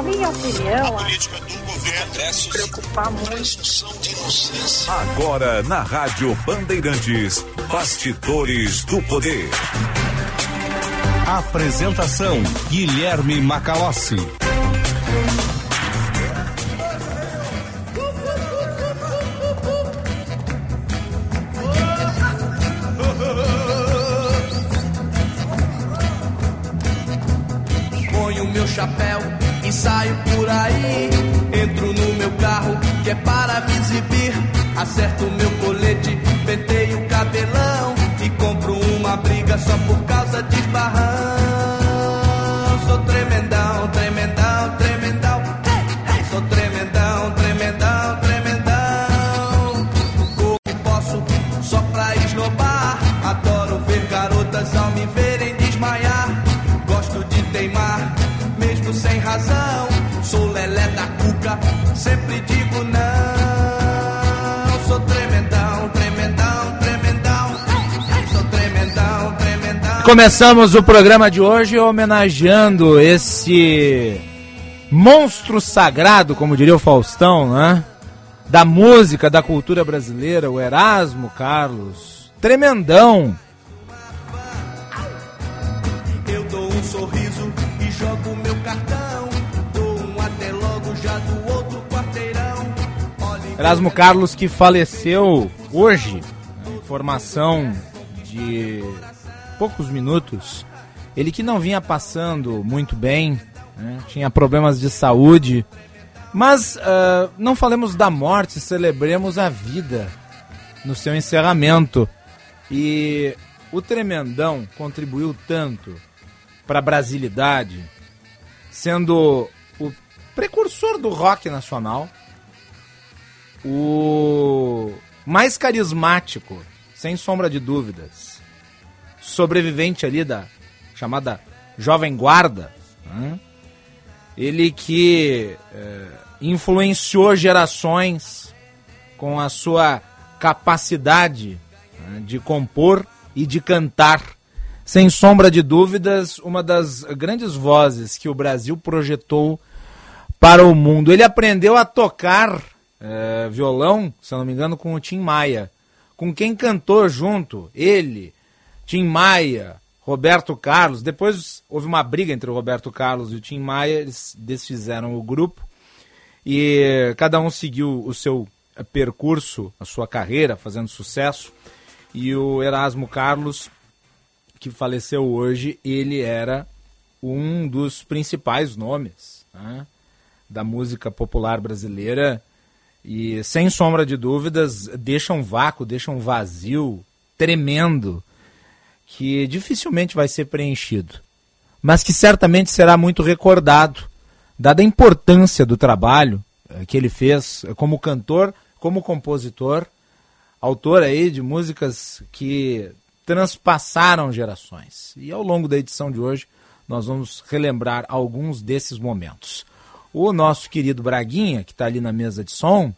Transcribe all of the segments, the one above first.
na minha opinião, a política do governo se preocupar muito. Agora na Rádio Bandeirantes, Bastidores do Poder. Apresentação Guilherme Macalossi. Começamos o programa de hoje homenageando esse monstro sagrado, como diria o Faustão, né? Da música, da cultura brasileira, o Erasmo Carlos. Tremendão. Eu dou um sorriso e jogo meu cartão. Dou um até logo já do outro quarteirão. Erasmo Carlos que faleceu hoje, informação de poucos minutos. Ele que não vinha passando muito bem, né, tinha problemas de saúde. Mas ah, não falemos da morte, celebremos a vida no seu encerramento. E o Tremendão contribuiu tanto para a brasilidade, sendo o precursor do rock nacional, o mais carismático, sem sombra de dúvidas, sobrevivente ali da chamada Jovem Guarda, né? ele que eh, influenciou gerações com a sua capacidade né, de compor e de cantar. Sem sombra de dúvidas, uma das grandes vozes que o Brasil projetou para o mundo. Ele aprendeu a tocar eh, violão, se não me engano, com o Tim Maia. Com quem cantou junto, ele, Tim Maia, Roberto Carlos. Depois houve uma briga entre o Roberto Carlos e o Tim Maia, eles desfizeram o grupo e cada um seguiu o seu eh, percurso, a sua carreira, fazendo sucesso. E o Erasmo Carlos, que faleceu hoje, ele era um dos principais nomes né, da música popular brasileira e, sem sombra de dúvidas, deixa um vácuo, deixa um vazio tremendo que dificilmente vai ser preenchido, mas que certamente será muito recordado, dada a importância do trabalho eh, que ele fez como cantor, como compositor, autor aí de músicas que transpassaram gerações. E ao longo da edição de hoje, nós vamos relembrar alguns desses momentos. O nosso querido Braguinha, que está ali na mesa de som,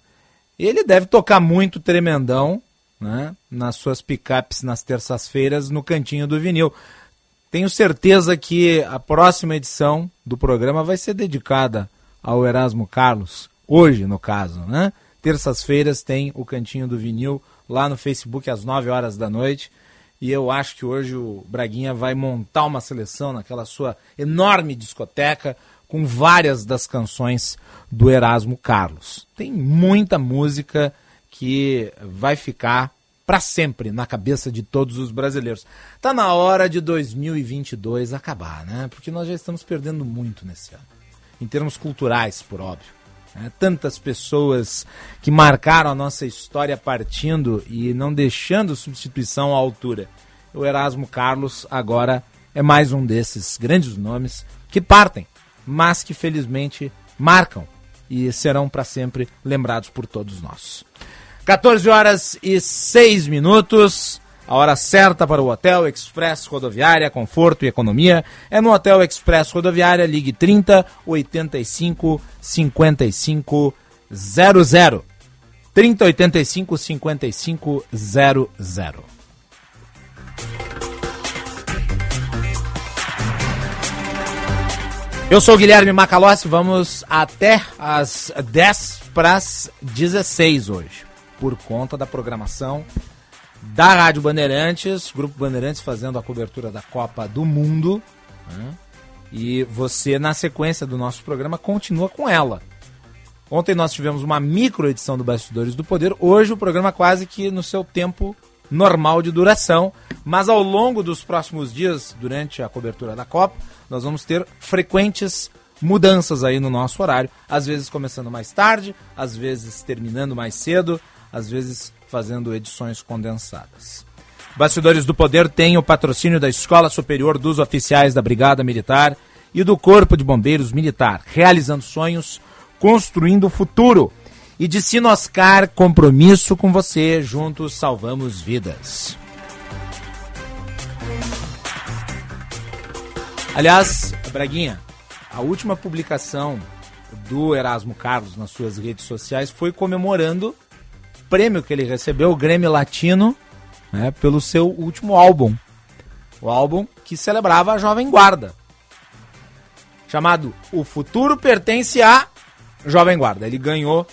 ele deve tocar muito tremendão né, nas suas picapes nas terças-feiras no cantinho do vinil. Tenho certeza que a próxima edição do programa vai ser dedicada ao Erasmo Carlos, hoje no caso, né? Terças-feiras tem o Cantinho do Vinil lá no Facebook às 9 horas da noite. E eu acho que hoje o Braguinha vai montar uma seleção naquela sua enorme discoteca com várias das canções do Erasmo Carlos. Tem muita música que vai ficar para sempre na cabeça de todos os brasileiros. Tá na hora de 2022 acabar, né? Porque nós já estamos perdendo muito nesse ano. Em termos culturais, por óbvio. né? Tantas pessoas que marcaram a nossa história partindo e não deixando substituição à altura. O Erasmo Carlos agora é mais um desses grandes nomes que partem, mas que felizmente marcam e serão para sempre lembrados por todos nós. 14 horas e 6 minutos. A hora certa para o Hotel Express Rodoviária, conforto e economia é no Hotel Express Rodoviária, ligue 30 85 55 00. 30 85 55 00. Eu sou o Guilherme Macalossi, vamos até as 10 para as 16 hoje, por conta da programação da Rádio Bandeirantes, Grupo Bandeirantes fazendo a cobertura da Copa do Mundo. Né? E você, na sequência do nosso programa, continua com ela. Ontem nós tivemos uma micro edição do Bastidores do Poder, hoje o programa quase que no seu tempo normal de duração, mas ao longo dos próximos dias, durante a cobertura da Copa, nós vamos ter frequentes mudanças aí no nosso horário, às vezes começando mais tarde, às vezes terminando mais cedo, às vezes fazendo edições condensadas. Bastidores do Poder tem o patrocínio da Escola Superior dos Oficiais da Brigada Militar e do Corpo de Bombeiros Militar, realizando sonhos, construindo o futuro. E de Sinoscar, compromisso com você, juntos salvamos vidas. Aliás, Braguinha, a última publicação do Erasmo Carlos nas suas redes sociais foi comemorando prêmio que ele recebeu, o Grêmio Latino, né, pelo seu último álbum. O álbum que celebrava a Jovem Guarda. Chamado O Futuro Pertence à Jovem Guarda. Ele ganhou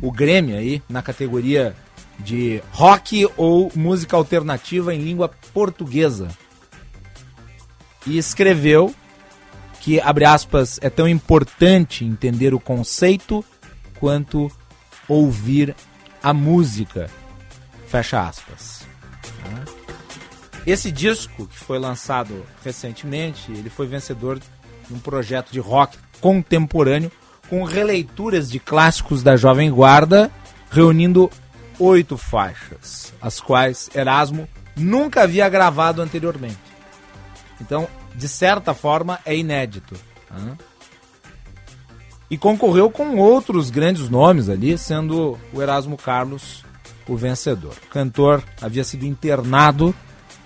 o Grêmio aí na categoria de rock ou música alternativa em língua portuguesa e escreveu que, abre aspas, é tão importante entender o conceito quanto ouvir a música, fecha aspas. Esse disco, que foi lançado recentemente, ele foi vencedor de um projeto de rock contemporâneo com releituras de clássicos da Jovem Guarda, reunindo oito faixas, as quais Erasmo nunca havia gravado anteriormente. Então, de certa forma, é inédito. Né? E concorreu com outros grandes nomes ali, sendo o Erasmo Carlos o vencedor. O cantor havia sido internado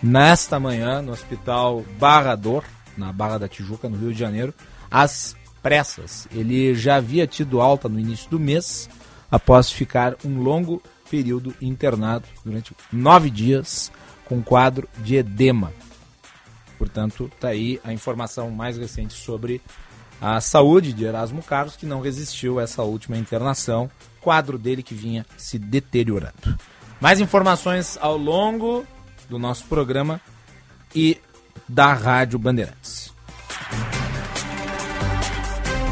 nesta manhã no Hospital Barrador, na Barra da Tijuca, no Rio de Janeiro, às pressas. Ele já havia tido alta no início do mês, após ficar um longo período internado durante nove dias com quadro de edema. Portanto, está aí a informação mais recente sobre a saúde de Erasmo Carlos, que não resistiu a essa última internação, quadro dele que vinha se deteriorando. Mais informações ao longo do nosso programa e da Rádio Bandeirantes.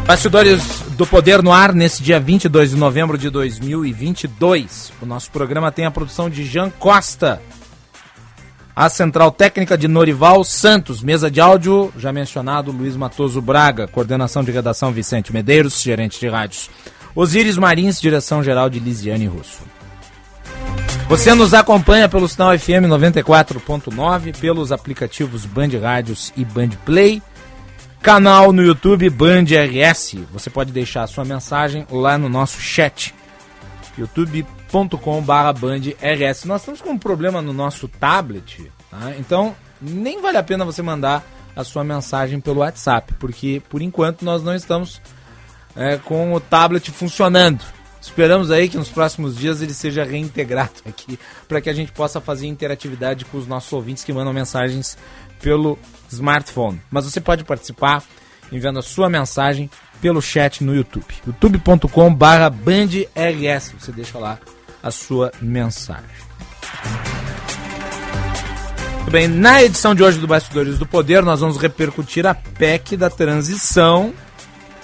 Bastidores do Poder no Ar, nesse dia 22 de novembro de 2022. O nosso programa tem a produção de Jean Costa a central técnica de Norival Santos, mesa de áudio, já mencionado, Luiz Matoso Braga, coordenação de redação Vicente Medeiros, gerente de rádios. Osíris Marins, direção geral de Lisiane Russo. Você nos acompanha pelo sinal FM 94.9, pelos aplicativos Band Rádios e Band Play, canal no YouTube Band RS. Você pode deixar a sua mensagem lá no nosso chat youtube.com/bandrs. Nós estamos com um problema no nosso tablet, tá? então nem vale a pena você mandar a sua mensagem pelo WhatsApp, porque por enquanto nós não estamos é, com o tablet funcionando. Esperamos aí que nos próximos dias ele seja reintegrado aqui para que a gente possa fazer interatividade com os nossos ouvintes que mandam mensagens pelo smartphone. Mas você pode participar enviando a sua mensagem pelo chat no YouTube. youtube.com barra bandrs. Você deixa lá a sua mensagem. Bem, na edição de hoje do Bastidores do Poder, nós vamos repercutir a PEC da transição,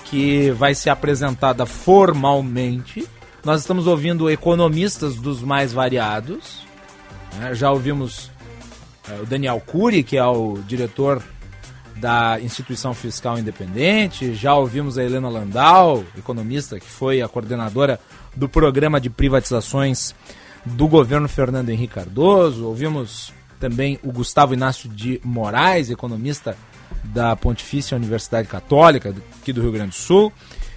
que vai ser apresentada formalmente. Nós estamos ouvindo economistas dos mais variados. Né? Já ouvimos é, o Daniel Cury, que é o diretor da Instituição Fiscal Independente, já ouvimos a Helena Landau, economista, que foi a coordenadora do programa de privatizações do governo Fernando Henrique Cardoso, ouvimos também o Gustavo Inácio de Moraes, economista da Pontifícia Universidade Católica aqui do Rio Grande do Sul.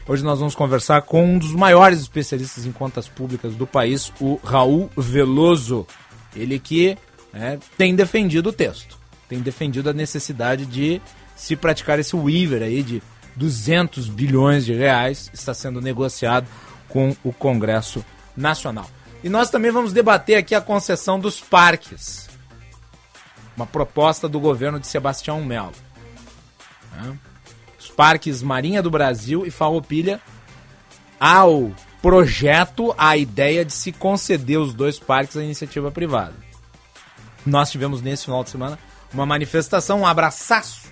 Hoje nós vamos conversar com um dos maiores especialistas em contas públicas do país, o Raul Veloso. Ele que é, tem defendido o texto tem defendido a necessidade de se praticar esse waiver aí de 200 bilhões de reais, está sendo negociado com o Congresso Nacional. E nós também vamos debater aqui a concessão dos parques. Uma proposta do governo de Sebastião Melo. os parques Marinha do Brasil e Farroupilha ao projeto, à ideia de se conceder os dois parques à iniciativa privada. Nós tivemos nesse final de semana uma manifestação, um abraçaço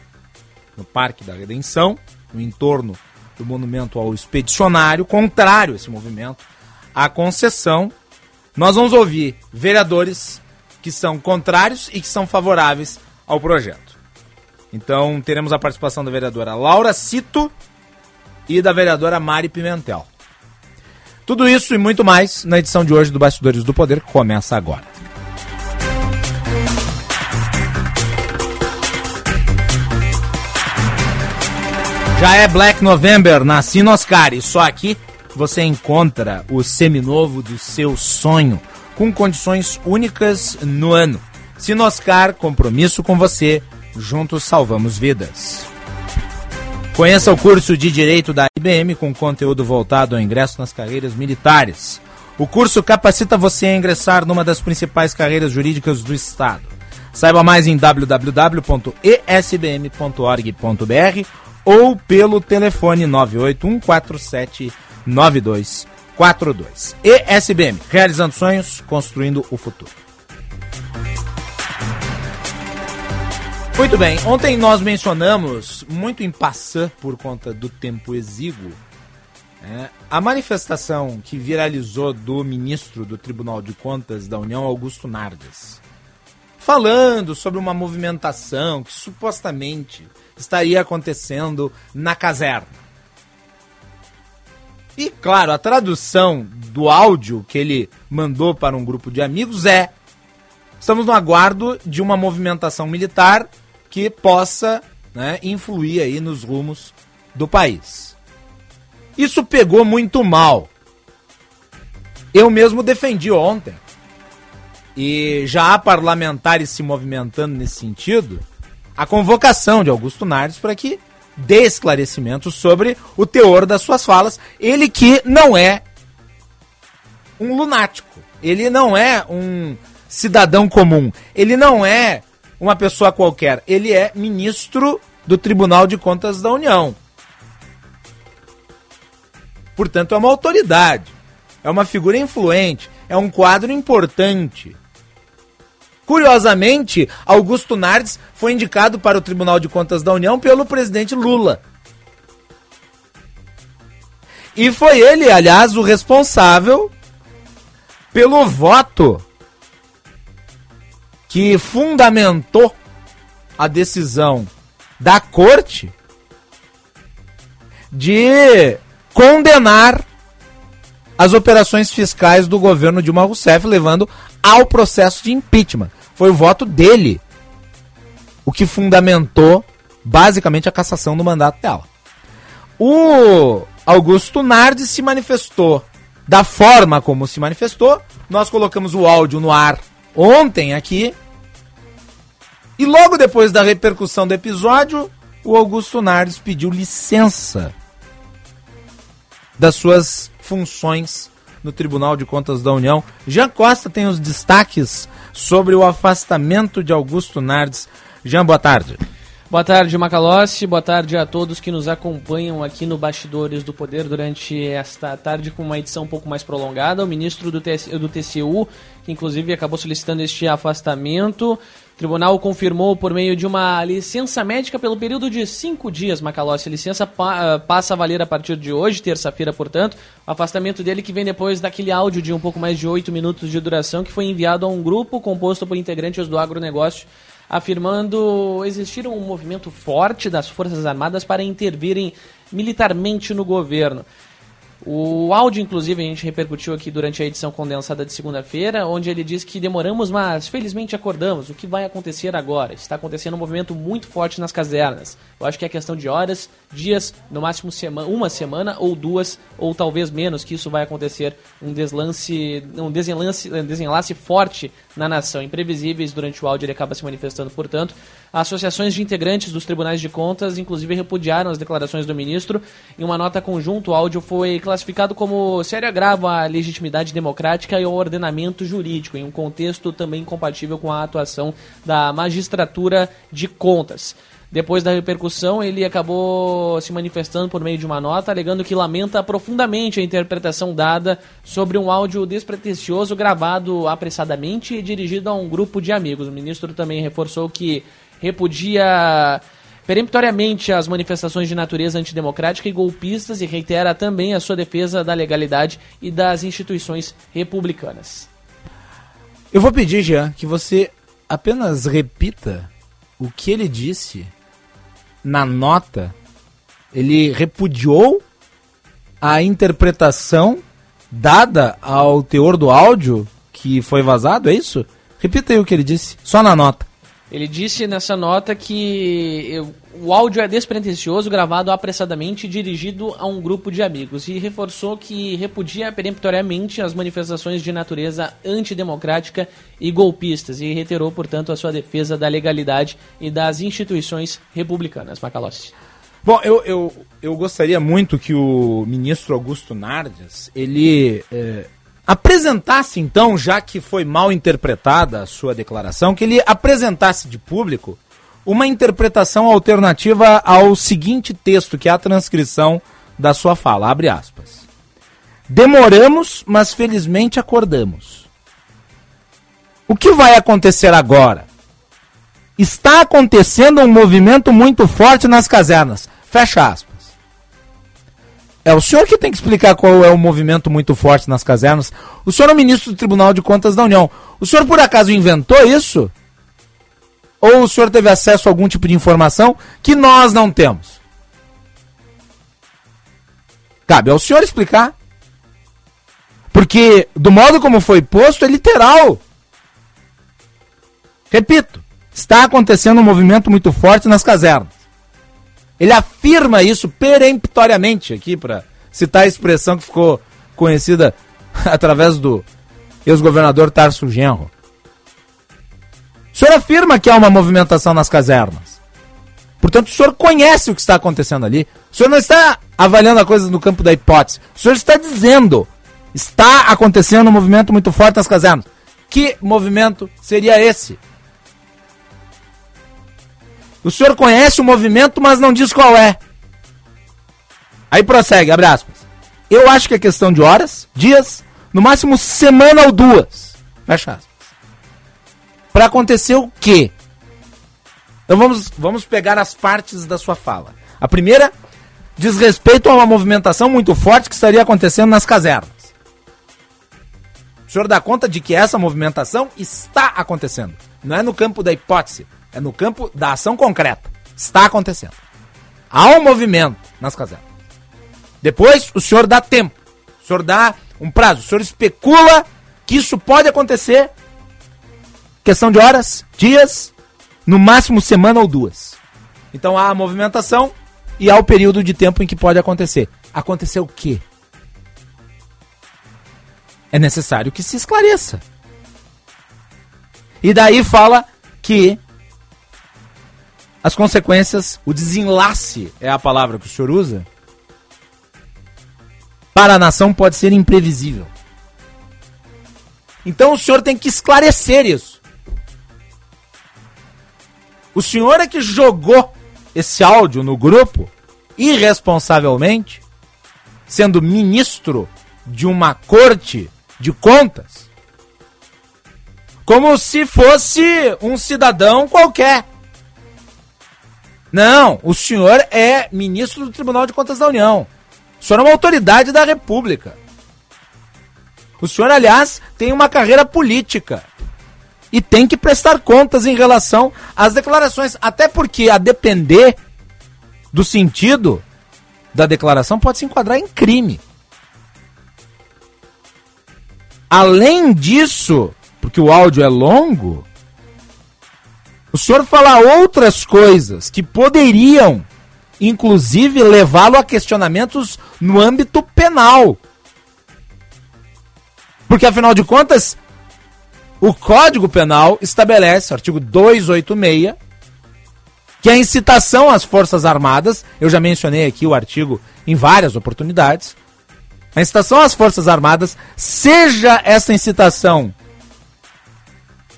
no Parque da Redenção, no entorno do monumento ao expedicionário, contrário a esse movimento, à concessão. Nós vamos ouvir vereadores que são contrários e que são favoráveis ao projeto. Então teremos a participação da vereadora Laura Cito e da vereadora Mari Pimentel. Tudo isso e muito mais na edição de hoje do Bastidores do Poder, que começa agora. Já é Black November na e só aqui você encontra o seminovo do seu sonho com condições únicas no ano. Sinoscar, compromisso com você, juntos salvamos vidas. Conheça o curso de Direito da IBM com conteúdo voltado ao ingresso nas carreiras militares. O curso capacita você a ingressar numa das principais carreiras jurídicas do Estado. Saiba mais em www.esbm.org.br ou pelo telefone 981479242. ESBM, realizando sonhos, construindo o futuro. Muito bem, ontem nós mencionamos, muito em passant por conta do tempo exíguo, é, a manifestação que viralizou do ministro do Tribunal de Contas da União, Augusto Nardes, falando sobre uma movimentação que supostamente estaria acontecendo na caserna. E claro, a tradução do áudio que ele mandou para um grupo de amigos é: estamos no aguardo de uma movimentação militar que possa né, influir aí nos rumos do país. Isso pegou muito mal. Eu mesmo defendi ontem. E já há parlamentares se movimentando nesse sentido a convocação de Augusto Nardes para que dê esclarecimentos sobre o teor das suas falas. Ele que não é um lunático, ele não é um cidadão comum, ele não é uma pessoa qualquer, ele é ministro do Tribunal de Contas da União. Portanto, é uma autoridade, é uma figura influente, é um quadro importante. Curiosamente, Augusto Nardes foi indicado para o Tribunal de Contas da União pelo presidente Lula. E foi ele, aliás, o responsável pelo voto que fundamentou a decisão da corte de condenar as operações fiscais do governo Dilma Rousseff, levando ao processo de impeachment. Foi o voto dele o que fundamentou basicamente a cassação do mandato dela. O Augusto Nardi se manifestou da forma como se manifestou. Nós colocamos o áudio no ar ontem aqui. E logo depois da repercussão do episódio, o Augusto Nardes pediu licença das suas funções no Tribunal de Contas da União. Jean Costa tem os destaques sobre o afastamento de Augusto Nardes. Jean, boa tarde. Boa tarde, Macalossi. Boa tarde a todos que nos acompanham aqui no Bastidores do Poder durante esta tarde com uma edição um pouco mais prolongada. O ministro do, TC, do TCU, que inclusive acabou solicitando este afastamento, tribunal confirmou por meio de uma licença médica pelo período de cinco dias, Macalossi. A licença pa passa a valer a partir de hoje, terça-feira, portanto. O afastamento dele que vem depois daquele áudio de um pouco mais de oito minutos de duração que foi enviado a um grupo composto por integrantes do agronegócio afirmando existir um movimento forte das Forças Armadas para intervirem militarmente no governo. O áudio, inclusive, a gente repercutiu aqui durante a edição condensada de segunda-feira, onde ele diz que demoramos, mas felizmente acordamos. O que vai acontecer agora? Está acontecendo um movimento muito forte nas casernas. Eu acho que é questão de horas, dias, no máximo uma semana ou duas, ou talvez menos, que isso vai acontecer. Um deslance, um desenlace, um desenlace forte na nação. Imprevisíveis durante o áudio, ele acaba se manifestando, portanto. Associações de integrantes dos tribunais de contas, inclusive, repudiaram as declarações do ministro. Em uma nota conjunta, o áudio foi classificado como sério agravo à legitimidade democrática e ao ordenamento jurídico, em um contexto também incompatível com a atuação da magistratura de contas. Depois da repercussão, ele acabou se manifestando por meio de uma nota, alegando que lamenta profundamente a interpretação dada sobre um áudio despretensioso gravado apressadamente e dirigido a um grupo de amigos. O ministro também reforçou que repudia peremptoriamente as manifestações de natureza antidemocrática e golpistas e reitera também a sua defesa da legalidade e das instituições republicanas. Eu vou pedir, Jean, que você apenas repita o que ele disse na nota, ele repudiou a interpretação dada ao teor do áudio que foi vazado, é isso? Repita aí o que ele disse, só na nota. Ele disse nessa nota que o áudio é despretensioso, gravado apressadamente e dirigido a um grupo de amigos, e reforçou que repudia peremptoriamente as manifestações de natureza antidemocrática e golpistas, e reiterou, portanto, a sua defesa da legalidade e das instituições republicanas. Macalossi. Bom, eu, eu, eu gostaria muito que o ministro Augusto Nardes, ele... Eh apresentasse então, já que foi mal interpretada a sua declaração, que ele apresentasse de público uma interpretação alternativa ao seguinte texto, que é a transcrição da sua fala, abre aspas. Demoramos, mas felizmente acordamos. O que vai acontecer agora? Está acontecendo um movimento muito forte nas casernas. Fecha aspas. É o senhor que tem que explicar qual é o movimento muito forte nas casernas. O senhor é o ministro do Tribunal de Contas da União. O senhor por acaso inventou isso? Ou o senhor teve acesso a algum tipo de informação que nós não temos? Cabe ao senhor explicar. Porque do modo como foi posto é literal. Repito, está acontecendo um movimento muito forte nas casernas. Ele afirma isso peremptoriamente aqui, para citar a expressão que ficou conhecida através do ex-governador Tarso Genro. O senhor afirma que há uma movimentação nas casernas. Portanto, o senhor conhece o que está acontecendo ali. O senhor não está avaliando a coisa no campo da hipótese. O senhor está dizendo: está acontecendo um movimento muito forte nas casernas. Que movimento seria esse? O senhor conhece o movimento, mas não diz qual é. Aí prossegue, abre aspas. Eu acho que é questão de horas, dias, no máximo semana ou duas. Fecha aspas. Para acontecer o quê? Então vamos, vamos pegar as partes da sua fala. A primeira diz respeito a uma movimentação muito forte que estaria acontecendo nas casernas. O senhor dá conta de que essa movimentação está acontecendo. Não é no campo da hipótese, é no campo da ação concreta. Está acontecendo. Há um movimento nas casernas. Depois, o senhor dá tempo. O senhor dá um prazo. O senhor especula que isso pode acontecer. Questão de horas, dias, no máximo semana ou duas. Então há a movimentação e há o período de tempo em que pode acontecer. Acontecer o quê? É necessário que se esclareça. E daí fala que as consequências, o desenlace é a palavra que o senhor usa, para a nação pode ser imprevisível. Então o senhor tem que esclarecer isso. O senhor é que jogou esse áudio no grupo irresponsavelmente, sendo ministro de uma corte de contas, como se fosse um cidadão qualquer. Não, o senhor é ministro do Tribunal de Contas da União. O senhor é uma autoridade da República. O senhor, aliás, tem uma carreira política. E tem que prestar contas em relação às declarações. Até porque, a depender do sentido da declaração, pode se enquadrar em crime. Além disso, porque o áudio é longo, o senhor fala outras coisas que poderiam, inclusive, levá-lo a questionamentos no âmbito penal. Porque, afinal de contas, o Código Penal estabelece, artigo 286, que a incitação às Forças Armadas, eu já mencionei aqui o artigo em várias oportunidades, a incitação às Forças Armadas, seja essa incitação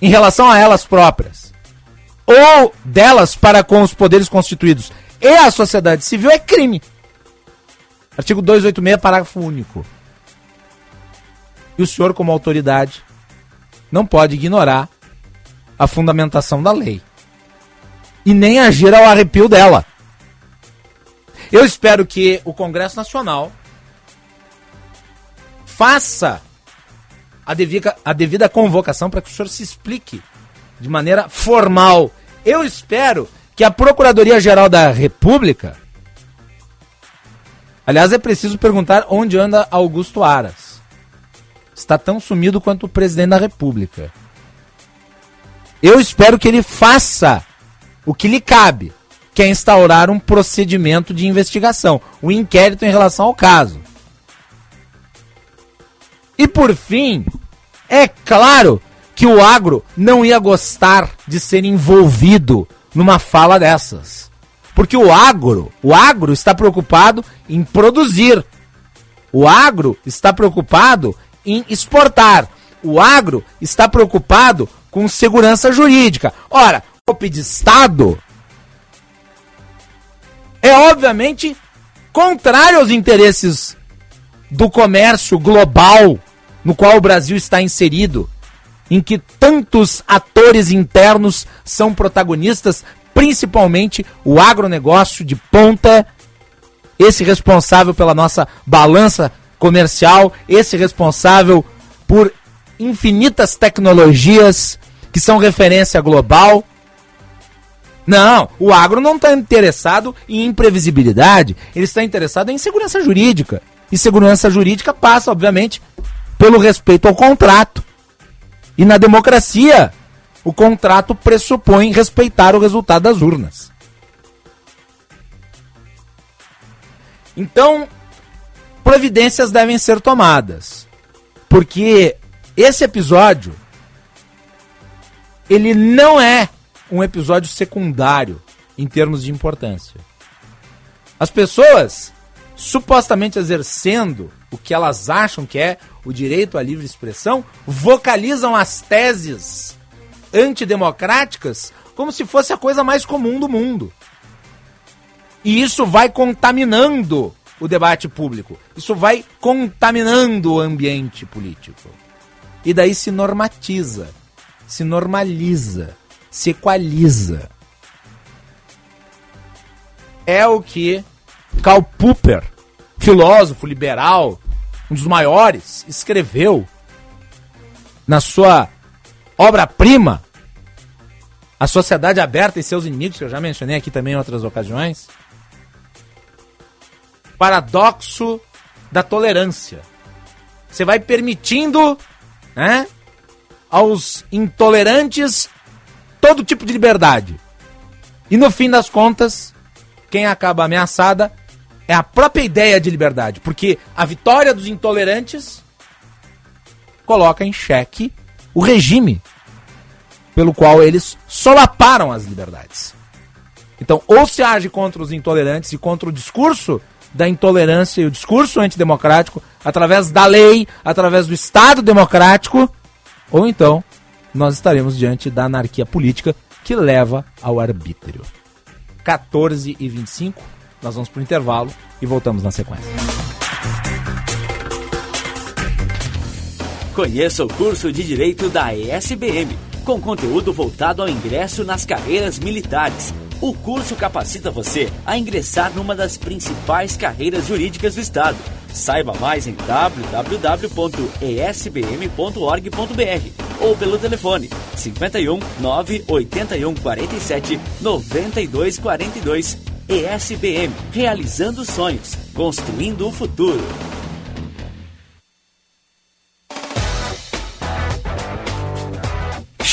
em relação a elas próprias, ou delas para com os poderes constituídos e a sociedade civil é crime. Artigo 286, parágrafo único. E o senhor, como autoridade, não pode ignorar a fundamentação da lei e nem agir ao arrepio dela. Eu espero que o Congresso Nacional faça a devida, a devida convocação para que o senhor se explique de maneira formal. Eu espero que a Procuradoria-Geral da República. Aliás, é preciso perguntar onde anda Augusto Aras. Está tão sumido quanto o presidente da República. Eu espero que ele faça o que lhe cabe, que é instaurar um procedimento de investigação, um inquérito em relação ao caso. E por fim, é claro que o agro não ia gostar de ser envolvido numa fala dessas. Porque o agro, o agro está preocupado em produzir. O agro está preocupado em exportar. O agro está preocupado com segurança jurídica. Ora, golpe de Estado é obviamente contrário aos interesses do comércio global no qual o Brasil está inserido, em que tantos atores internos são protagonistas, principalmente o agronegócio de ponta, esse responsável pela nossa balança comercial, esse responsável por infinitas tecnologias que são referência global não, o agro não está interessado em imprevisibilidade, ele está interessado em segurança jurídica. E segurança jurídica passa, obviamente, pelo respeito ao contrato. E na democracia, o contrato pressupõe respeitar o resultado das urnas. Então, providências devem ser tomadas. Porque esse episódio ele não é um episódio secundário em termos de importância. As pessoas, supostamente exercendo o que elas acham que é o direito à livre expressão, vocalizam as teses antidemocráticas como se fosse a coisa mais comum do mundo. E isso vai contaminando o debate público. Isso vai contaminando o ambiente político. E daí se normatiza, se normaliza se equaliza. É o que Karl Popper, filósofo liberal, um dos maiores, escreveu na sua obra-prima, A Sociedade Aberta e Seus Inimigos, que eu já mencionei aqui também em outras ocasiões. Paradoxo da tolerância. Você vai permitindo né, aos intolerantes todo tipo de liberdade. E no fim das contas, quem acaba ameaçada é a própria ideia de liberdade, porque a vitória dos intolerantes coloca em xeque o regime pelo qual eles solaparam as liberdades. Então, ou se age contra os intolerantes e contra o discurso da intolerância e o discurso antidemocrático através da lei, através do Estado democrático, ou então nós estaremos diante da anarquia política que leva ao arbítrio. 14 e 25, nós vamos para o intervalo e voltamos na sequência. Conheça o curso de Direito da ESBM, com conteúdo voltado ao ingresso nas carreiras militares. O curso capacita você a ingressar numa das principais carreiras jurídicas do Estado Saiba mais em www.esbm.org.br ou pelo telefone 51 981 47 92 42. ESBM, realizando sonhos, construindo o futuro.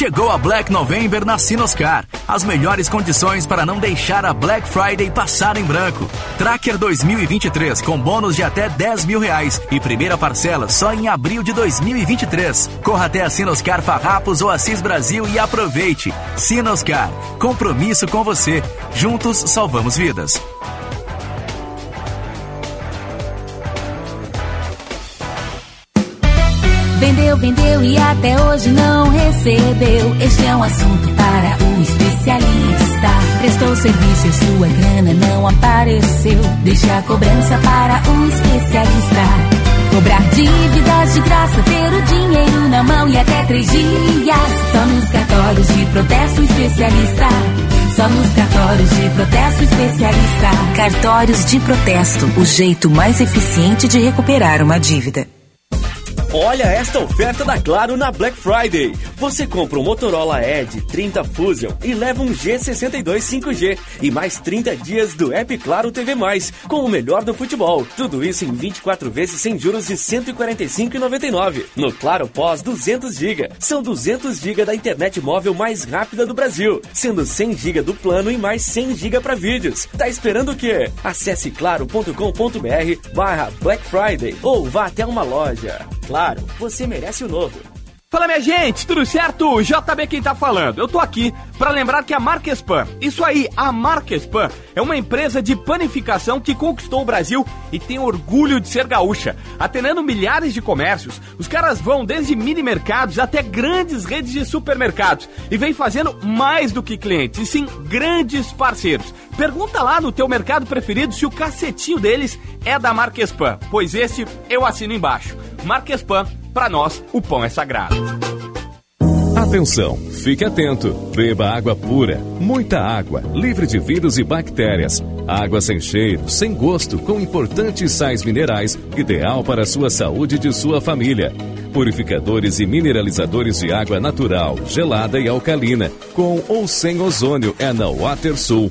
Chegou a Black November na Sinoscar. As melhores condições para não deixar a Black Friday passar em branco. Tracker 2023 com bônus de até 10 mil reais e primeira parcela só em abril de 2023. Corra até a Sinoscar Farrapos ou Assis Brasil e aproveite. Sinoscar, compromisso com você. Juntos salvamos vidas. Vendeu, vendeu e até hoje não recebeu. Este é um assunto para o especialista. Prestou serviço e sua grana não apareceu. Deixa a cobrança para o especialista. Cobrar dívidas de graça, ter o dinheiro na mão e até três dias. Só nos cartórios de protesto especialista. Só nos cartórios de protesto especialista. Cartórios de protesto, o jeito mais eficiente de recuperar uma dívida. Olha esta oferta da Claro na Black Friday. Você compra um Motorola Edge 30 Fusion e leva um G62 5G e mais 30 dias do App Claro TV+, com o melhor do futebol. Tudo isso em 24 vezes sem juros de 145,99. No Claro Pós 200 GB. São 200 GB da internet móvel mais rápida do Brasil, sendo 100 GB do plano e mais 100 GB para vídeos. Tá esperando o quê? Acesse claro.com.br barra Black Friday ou vá até uma loja. Claro, você merece o novo. Fala minha gente, tudo certo? JB quem tá falando. Eu tô aqui para lembrar que a Marquespan, isso aí, a Marquespan é uma empresa de panificação que conquistou o Brasil e tem orgulho de ser gaúcha. Atendendo milhares de comércios, os caras vão desde mini mercados até grandes redes de supermercados e vem fazendo mais do que clientes, e sim grandes parceiros. Pergunta lá no teu mercado preferido se o cacetinho deles é da Marquespan, pois esse eu assino embaixo. Marquespan, para nós, o pão é sagrado. Atenção, fique atento. Beba água pura, muita água, livre de vírus e bactérias. Água sem cheiro, sem gosto, com importantes sais minerais, ideal para a sua saúde e de sua família. Purificadores e mineralizadores de água natural, gelada e alcalina, com ou sem ozônio é na WaterSul.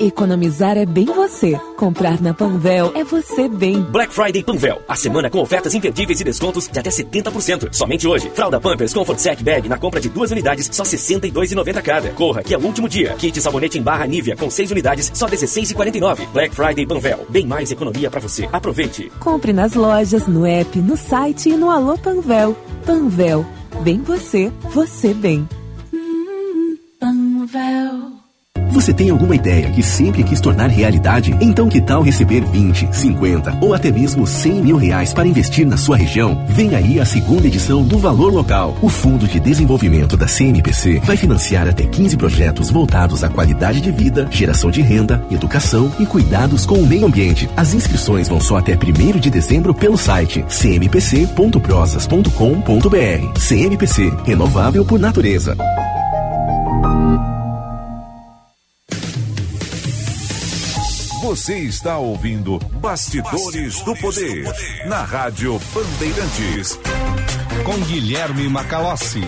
Economizar é bem você. Comprar na Panvel é você bem. Black Friday Panvel. A semana com ofertas imperdíveis e descontos de até 70%. Somente hoje. Fralda Pampers Comfort Set Bag na compra de duas unidades, só R$ 62,90 cada. Corra, que é o último dia. Kit sabonete em barra Nivea com seis unidades, só R$ 16,49. Black Friday Panvel. Bem mais economia para você. Aproveite. Compre nas lojas, no app, no site e no Alô Panvel. Panvel. Bem você, você bem. Panvel. Você tem alguma ideia que sempre quis tornar realidade? Então que tal receber 20, 50 ou até mesmo 100 mil reais para investir na sua região? Vem aí a segunda edição do Valor Local. O Fundo de Desenvolvimento da CMPC vai financiar até 15 projetos voltados à qualidade de vida, geração de renda, educação e cuidados com o meio ambiente. As inscrições vão só até 1 de dezembro pelo site cmpc.prosas.com.br. CMPC, renovável por natureza. Você está ouvindo Bastidores, Bastidores do, poder, do Poder na Rádio Bandeirantes. Com Guilherme Macalossi.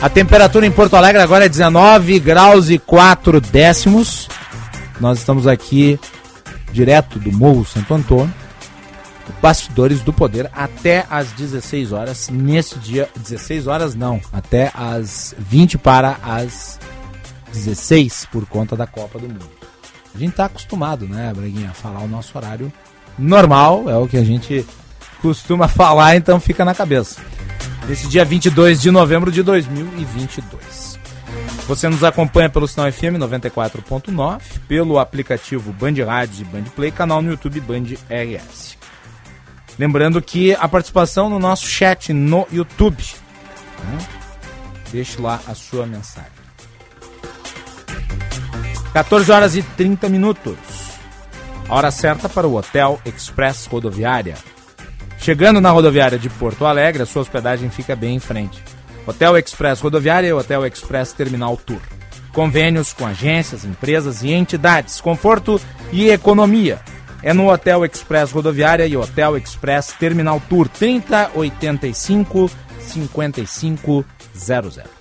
A temperatura em Porto Alegre agora é 19 graus e 4 décimos. Nós estamos aqui direto do Morro Santo Antônio. Bastidores do Poder até às 16 horas. Nesse dia, 16 horas não, até às 20 para as 16 por conta da Copa do Mundo. A gente está acostumado, né, Braguinha, a falar o nosso horário normal, é o que a gente costuma falar, então fica na cabeça nesse dia 22 de novembro de 2022. Você nos acompanha pelo sinal FM 94.9, pelo aplicativo Band Rádios e Band Play, canal no YouTube Band RS. Lembrando que a participação no nosso chat no YouTube. Né? Deixe lá a sua mensagem. 14 horas e 30 minutos. Hora certa para o Hotel Express Rodoviária Chegando na rodoviária de Porto Alegre, a sua hospedagem fica bem em frente. Hotel Express Rodoviária e Hotel Express Terminal Tour. Convênios com agências, empresas e entidades, conforto e economia. É no Hotel Express Rodoviária e Hotel Express Terminal Tour 3085 5500.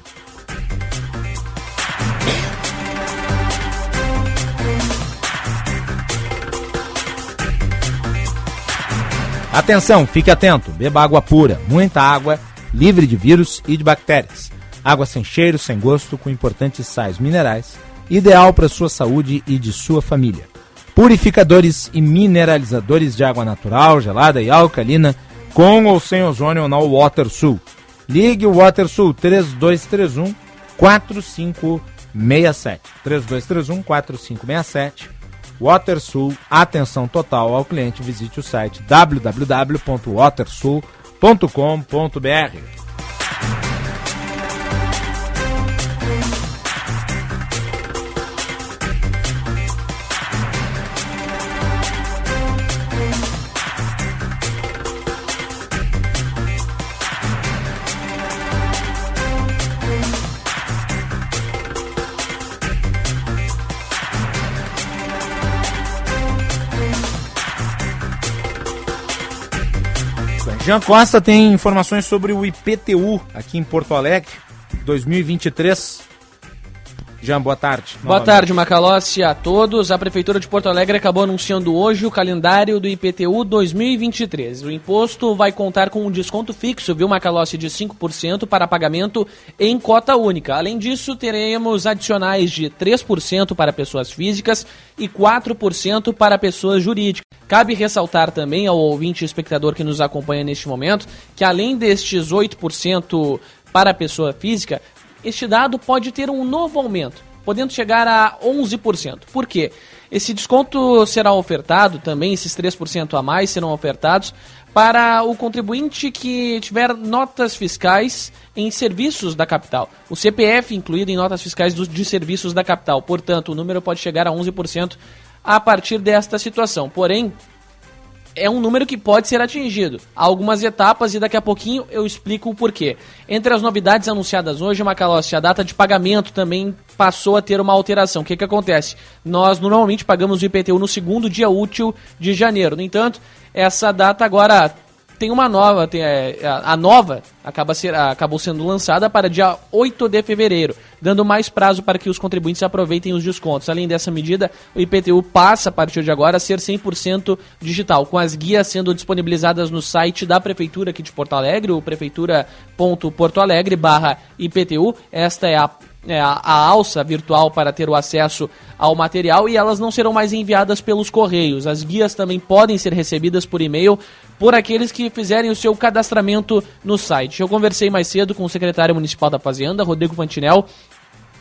Atenção, fique atento, beba água pura, muita água, livre de vírus e de bactérias. Água sem cheiro, sem gosto, com importantes sais minerais, ideal para sua saúde e de sua família. Purificadores e mineralizadores de água natural, gelada e alcalina, com ou sem ozônio na WaterSul. Ligue o WaterSul 3231 4567. 3231 4567. WaterSul, atenção total ao cliente. Visite o site www.watersul.com.br. Jean Costa tem informações sobre o IPTU aqui em Porto Alegre, 2023. Jean, boa tarde. Boa tarde, Macalossi, a todos. A Prefeitura de Porto Alegre acabou anunciando hoje o calendário do IPTU 2023. O imposto vai contar com um desconto fixo, viu, Macalossi, de 5% para pagamento em cota única. Além disso, teremos adicionais de 3% para pessoas físicas e 4% para pessoas jurídicas. Cabe ressaltar também ao ouvinte e espectador que nos acompanha neste momento que além destes 8% para a pessoa física, este dado pode ter um novo aumento, podendo chegar a 11%. Por quê? Esse desconto será ofertado também, esses 3% a mais serão ofertados para o contribuinte que tiver notas fiscais em serviços da capital. O CPF incluído em notas fiscais de serviços da capital. Portanto, o número pode chegar a 11% a partir desta situação. Porém, é um número que pode ser atingido. Há algumas etapas e daqui a pouquinho eu explico o porquê. Entre as novidades anunciadas hoje, Macalossi, a data de pagamento também passou a ter uma alteração. O que, que acontece? Nós normalmente pagamos o IPTU no segundo dia útil de janeiro. No entanto, essa data agora tem uma nova, tem, é, a nova acaba ser, acabou sendo lançada para dia 8 de fevereiro, dando mais prazo para que os contribuintes aproveitem os descontos. Além dessa medida, o IPTU passa a partir de agora a ser 100% digital, com as guias sendo disponibilizadas no site da Prefeitura aqui de Porto Alegre, o prefeitura.portoalegre barra IPTU. Esta é a é, a, a, alça virtual para ter o acesso ao material e elas não serão mais enviadas pelos correios. As guias também podem ser recebidas por e-mail por aqueles que fizerem o seu cadastramento no site. Eu conversei mais cedo com o secretário municipal da Fazenda, Rodrigo Fantinel,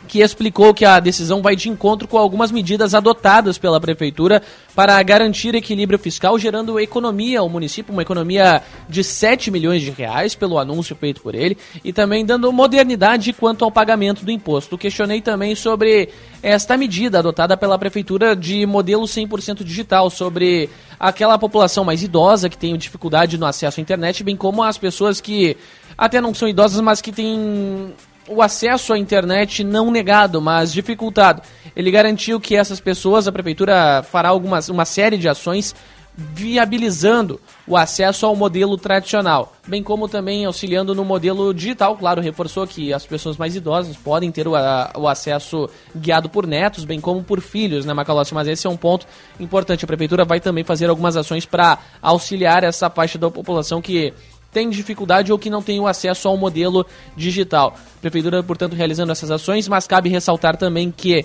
que explicou que a decisão vai de encontro com algumas medidas adotadas pela prefeitura para garantir equilíbrio fiscal, gerando economia ao município, uma economia de 7 milhões de reais pelo anúncio feito por ele, e também dando modernidade quanto ao pagamento do imposto. Questionei também sobre esta medida adotada pela prefeitura de modelo 100% digital, sobre aquela população mais idosa que tem dificuldade no acesso à internet, bem como as pessoas que até não são idosas, mas que têm o acesso à internet não negado, mas dificultado. Ele garantiu que essas pessoas, a prefeitura fará algumas, uma série de ações viabilizando o acesso ao modelo tradicional, bem como também auxiliando no modelo digital. Claro, reforçou que as pessoas mais idosas podem ter o, a, o acesso guiado por netos, bem como por filhos, né, Macalossi? Mas esse é um ponto importante. A prefeitura vai também fazer algumas ações para auxiliar essa faixa da população que tem dificuldade ou que não tem o acesso ao modelo digital. A Prefeitura, portanto, realizando essas ações, mas cabe ressaltar também que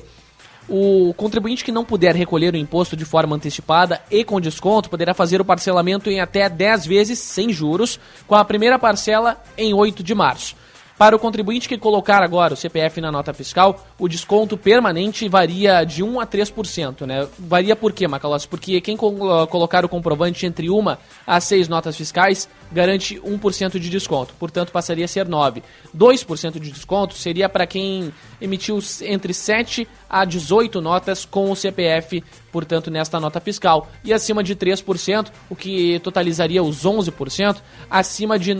o contribuinte que não puder recolher o imposto de forma antecipada e com desconto poderá fazer o parcelamento em até 10 vezes sem juros, com a primeira parcela em 8 de março. Para o contribuinte que colocar agora o CPF na nota fiscal, o desconto permanente varia de 1 a 3%, né? Varia por quê, Macalossi? Porque quem colocar o comprovante entre uma a seis notas fiscais garante 1% de desconto, portanto passaria a ser 9. 2% de desconto seria para quem emitiu entre 7 a 18 notas com o CPF, portanto, nesta nota fiscal. E acima de 3%, o que totalizaria os 11%, acima de,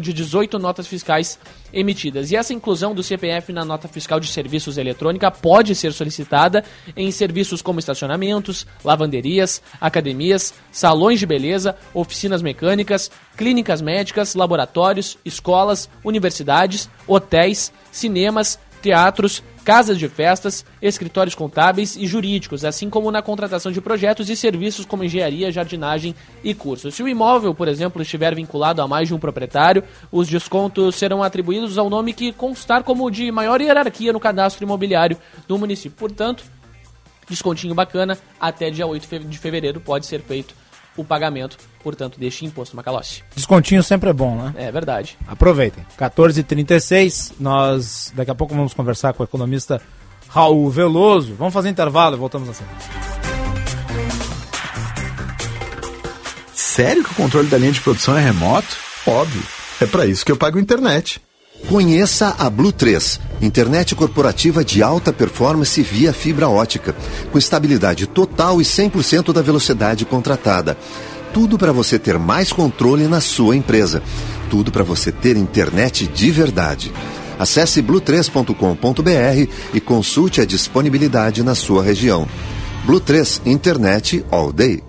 de 18 notas fiscais emitidas. E essa inclusão do CPF na nota fiscal de serviços eletrônica pode ser solicitada em serviços como estacionamentos, lavanderias, academias, salões de beleza, oficinas mecânicas, clínicas médicas, laboratórios, escolas, universidades, hotéis, cinemas, teatros, casas de festas, escritórios contábeis e jurídicos, assim como na contratação de projetos e serviços como engenharia, jardinagem e cursos. Se o imóvel, por exemplo, estiver vinculado a mais de um proprietário, os descontos serão atribuídos ao nome que constar como de maior hierarquia no cadastro imobiliário do município. Portanto, descontinho bacana, até dia 8 de fevereiro pode ser feito o pagamento, portanto, deste imposto Macalossi. Descontinho sempre é bom, né? É verdade. Aproveitem. 14h36, nós daqui a pouco vamos conversar com o economista Raul Veloso. Vamos fazer intervalo e voltamos assim. Sério que o controle da linha de produção é remoto? Óbvio. É para isso que eu pago internet. Conheça a Blue 3, internet corporativa de alta performance via fibra ótica, com estabilidade total e 100% da velocidade contratada. Tudo para você ter mais controle na sua empresa. Tudo para você ter internet de verdade. Acesse blue3.com.br e consulte a disponibilidade na sua região. Blue 3 Internet All Day.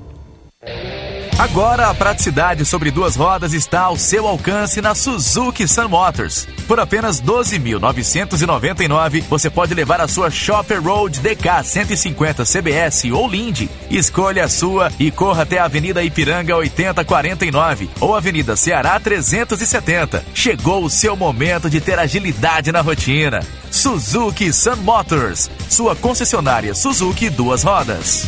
Agora a praticidade sobre duas rodas está ao seu alcance na Suzuki Sun Motors. Por apenas 12.999, você pode levar a sua Shopper Road DK 150 CBS ou Lindy. Escolha a sua e corra até a Avenida Ipiranga 8049 ou Avenida Ceará 370. Chegou o seu momento de ter agilidade na rotina. Suzuki Sun Motors, sua concessionária Suzuki duas rodas.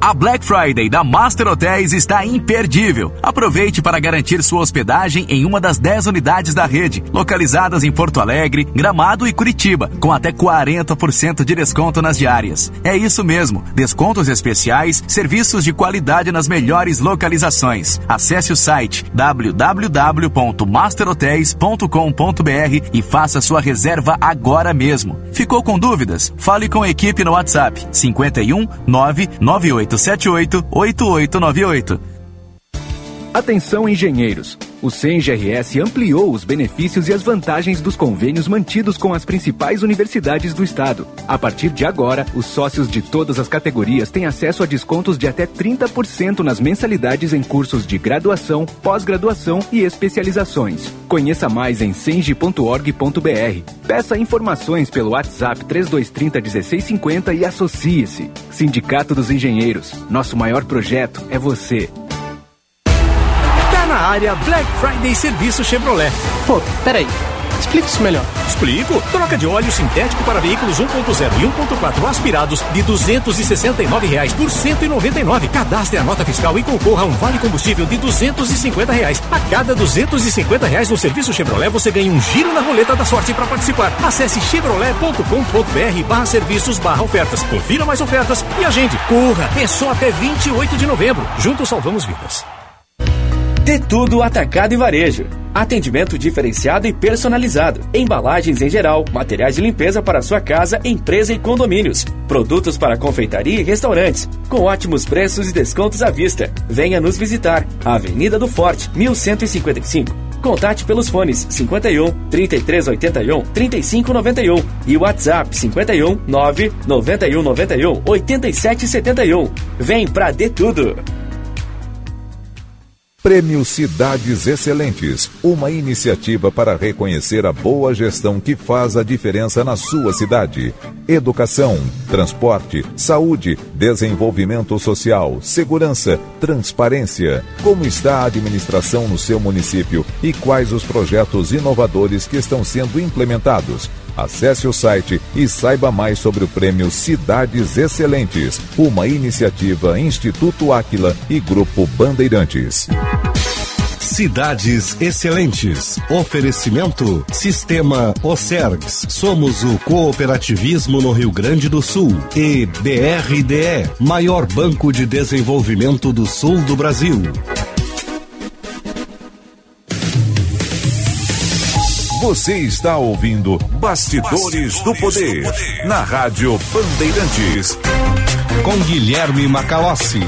A Black Friday da Master Hotels está imperdível. Aproveite para garantir sua hospedagem em uma das 10 unidades da rede, localizadas em Porto Alegre, Gramado e Curitiba, com até 40% de desconto nas diárias. É isso mesmo, descontos especiais, serviços de qualidade nas melhores localizações. Acesse o site www.masterhotels.com.br e faça sua reserva agora mesmo. Ficou com dúvidas? Fale com a equipe no WhatsApp 51 998 8898. Atenção engenheiros! O CENGRS ampliou os benefícios e as vantagens dos convênios mantidos com as principais universidades do estado. A partir de agora, os sócios de todas as categorias têm acesso a descontos de até 30% nas mensalidades em cursos de graduação, pós-graduação e especializações. Conheça mais em senge.org.br. Peça informações pelo WhatsApp 3230 1650 e associe-se. Sindicato dos Engenheiros. Nosso maior projeto é você na área Black Friday Serviço Chevrolet. Pô, peraí. Explica isso melhor. Explico. Troca de óleo sintético para veículos 1.0 e 1.4 aspirados de 269 reais por 199. Cadastre a nota fiscal e concorra a um vale combustível de 250 reais. A cada 250 reais no serviço Chevrolet você ganha um giro na roleta da sorte para participar. Acesse chevrolet.com.br barra serviços barra ofertas. Confira mais ofertas e agende. Corra! É só até 28 de novembro. Juntos salvamos vidas. De tudo atacado e varejo. Atendimento diferenciado e personalizado. Embalagens em geral, materiais de limpeza para sua casa, empresa e condomínios. Produtos para confeitaria e restaurantes, com ótimos preços e descontos à vista. Venha nos visitar. Avenida do Forte, 1155. Contate pelos fones 51 3381 3591 e WhatsApp 51 9 91 91 8771. Vem pra De Tudo! Prêmio Cidades Excelentes, uma iniciativa para reconhecer a boa gestão que faz a diferença na sua cidade. Educação, transporte, saúde, desenvolvimento social, segurança, transparência. Como está a administração no seu município e quais os projetos inovadores que estão sendo implementados? Acesse o site e saiba mais sobre o prêmio Cidades Excelentes, uma iniciativa Instituto Áquila e Grupo Bandeirantes. Cidades Excelentes. Oferecimento Sistema Ocergs. Somos o cooperativismo no Rio Grande do Sul. E BRDE, maior banco de desenvolvimento do sul do Brasil. Você está ouvindo Bastidores, do, Poder, na Rádio Bandeirantes. Com Guilherme Macalossi.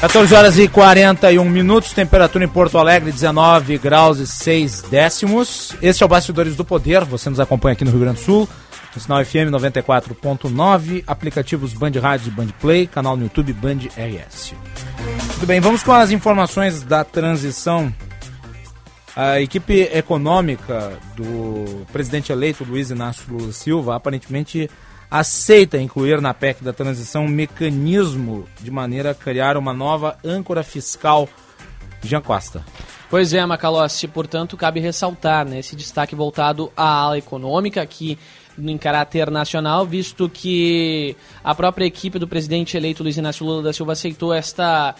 14 horas e 41 minutos, temperatura em Porto Alegre 19 graus e 6 décimos. Este é o Bastidores do Poder, você nos acompanha aqui no Rio Grande do Sul, no sinal FM 94.9, aplicativos Band Rádio e Band Play, canal no YouTube Band RS. Muito bem, vamos com as informações da transição. A equipe econômica do presidente eleito Luiz Inácio Lula Silva aparentemente aceita incluir na PEC da transição um mecanismo de maneira a criar uma nova âncora fiscal. Jean Costa. Pois é, Macalossi, portanto, cabe ressaltar né, esse destaque voltado à ala econômica, que em caráter nacional, visto que a própria equipe do presidente eleito Luiz Inácio Lula da Silva aceitou esta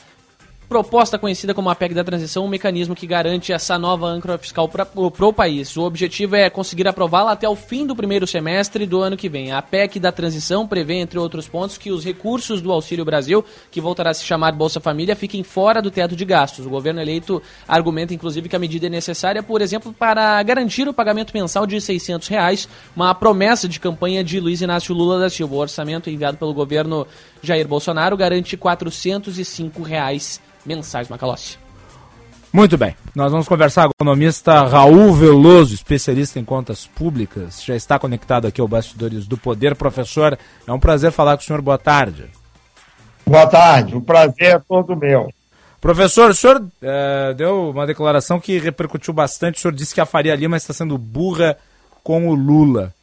proposta conhecida como a PEC da transição, um mecanismo que garante essa nova âncora fiscal para o país. O objetivo é conseguir aprová-la até o fim do primeiro semestre do ano que vem. A PEC da transição prevê, entre outros pontos, que os recursos do Auxílio Brasil, que voltará a se chamar Bolsa Família, fiquem fora do teto de gastos. O governo eleito argumenta, inclusive, que a medida é necessária, por exemplo, para garantir o pagamento mensal de 600 reais, uma promessa de campanha de Luiz Inácio Lula da Silva. O orçamento enviado pelo governo Jair Bolsonaro garante 405 reais mensais, Macalossi. Muito bem, nós vamos conversar com o economista Raul Veloso, especialista em contas públicas, já está conectado aqui ao Bastidores do Poder. Professor, é um prazer falar com o senhor, boa tarde. Boa tarde, o prazer é todo meu. Professor, o senhor é, deu uma declaração que repercutiu bastante, o senhor disse que a Faria Lima está sendo burra com o Lula.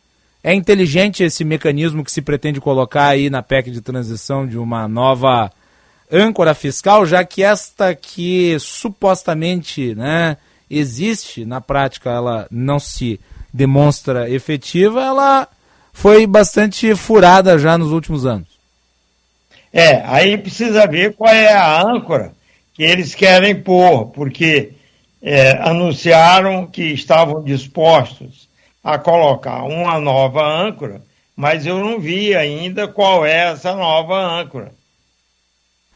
É inteligente esse mecanismo que se pretende colocar aí na PEC de transição de uma nova âncora fiscal, já que esta que supostamente né, existe, na prática ela não se demonstra efetiva, ela foi bastante furada já nos últimos anos. É, aí precisa ver qual é a âncora que eles querem pôr, porque é, anunciaram que estavam dispostos a colocar uma nova âncora, mas eu não vi ainda qual é essa nova âncora.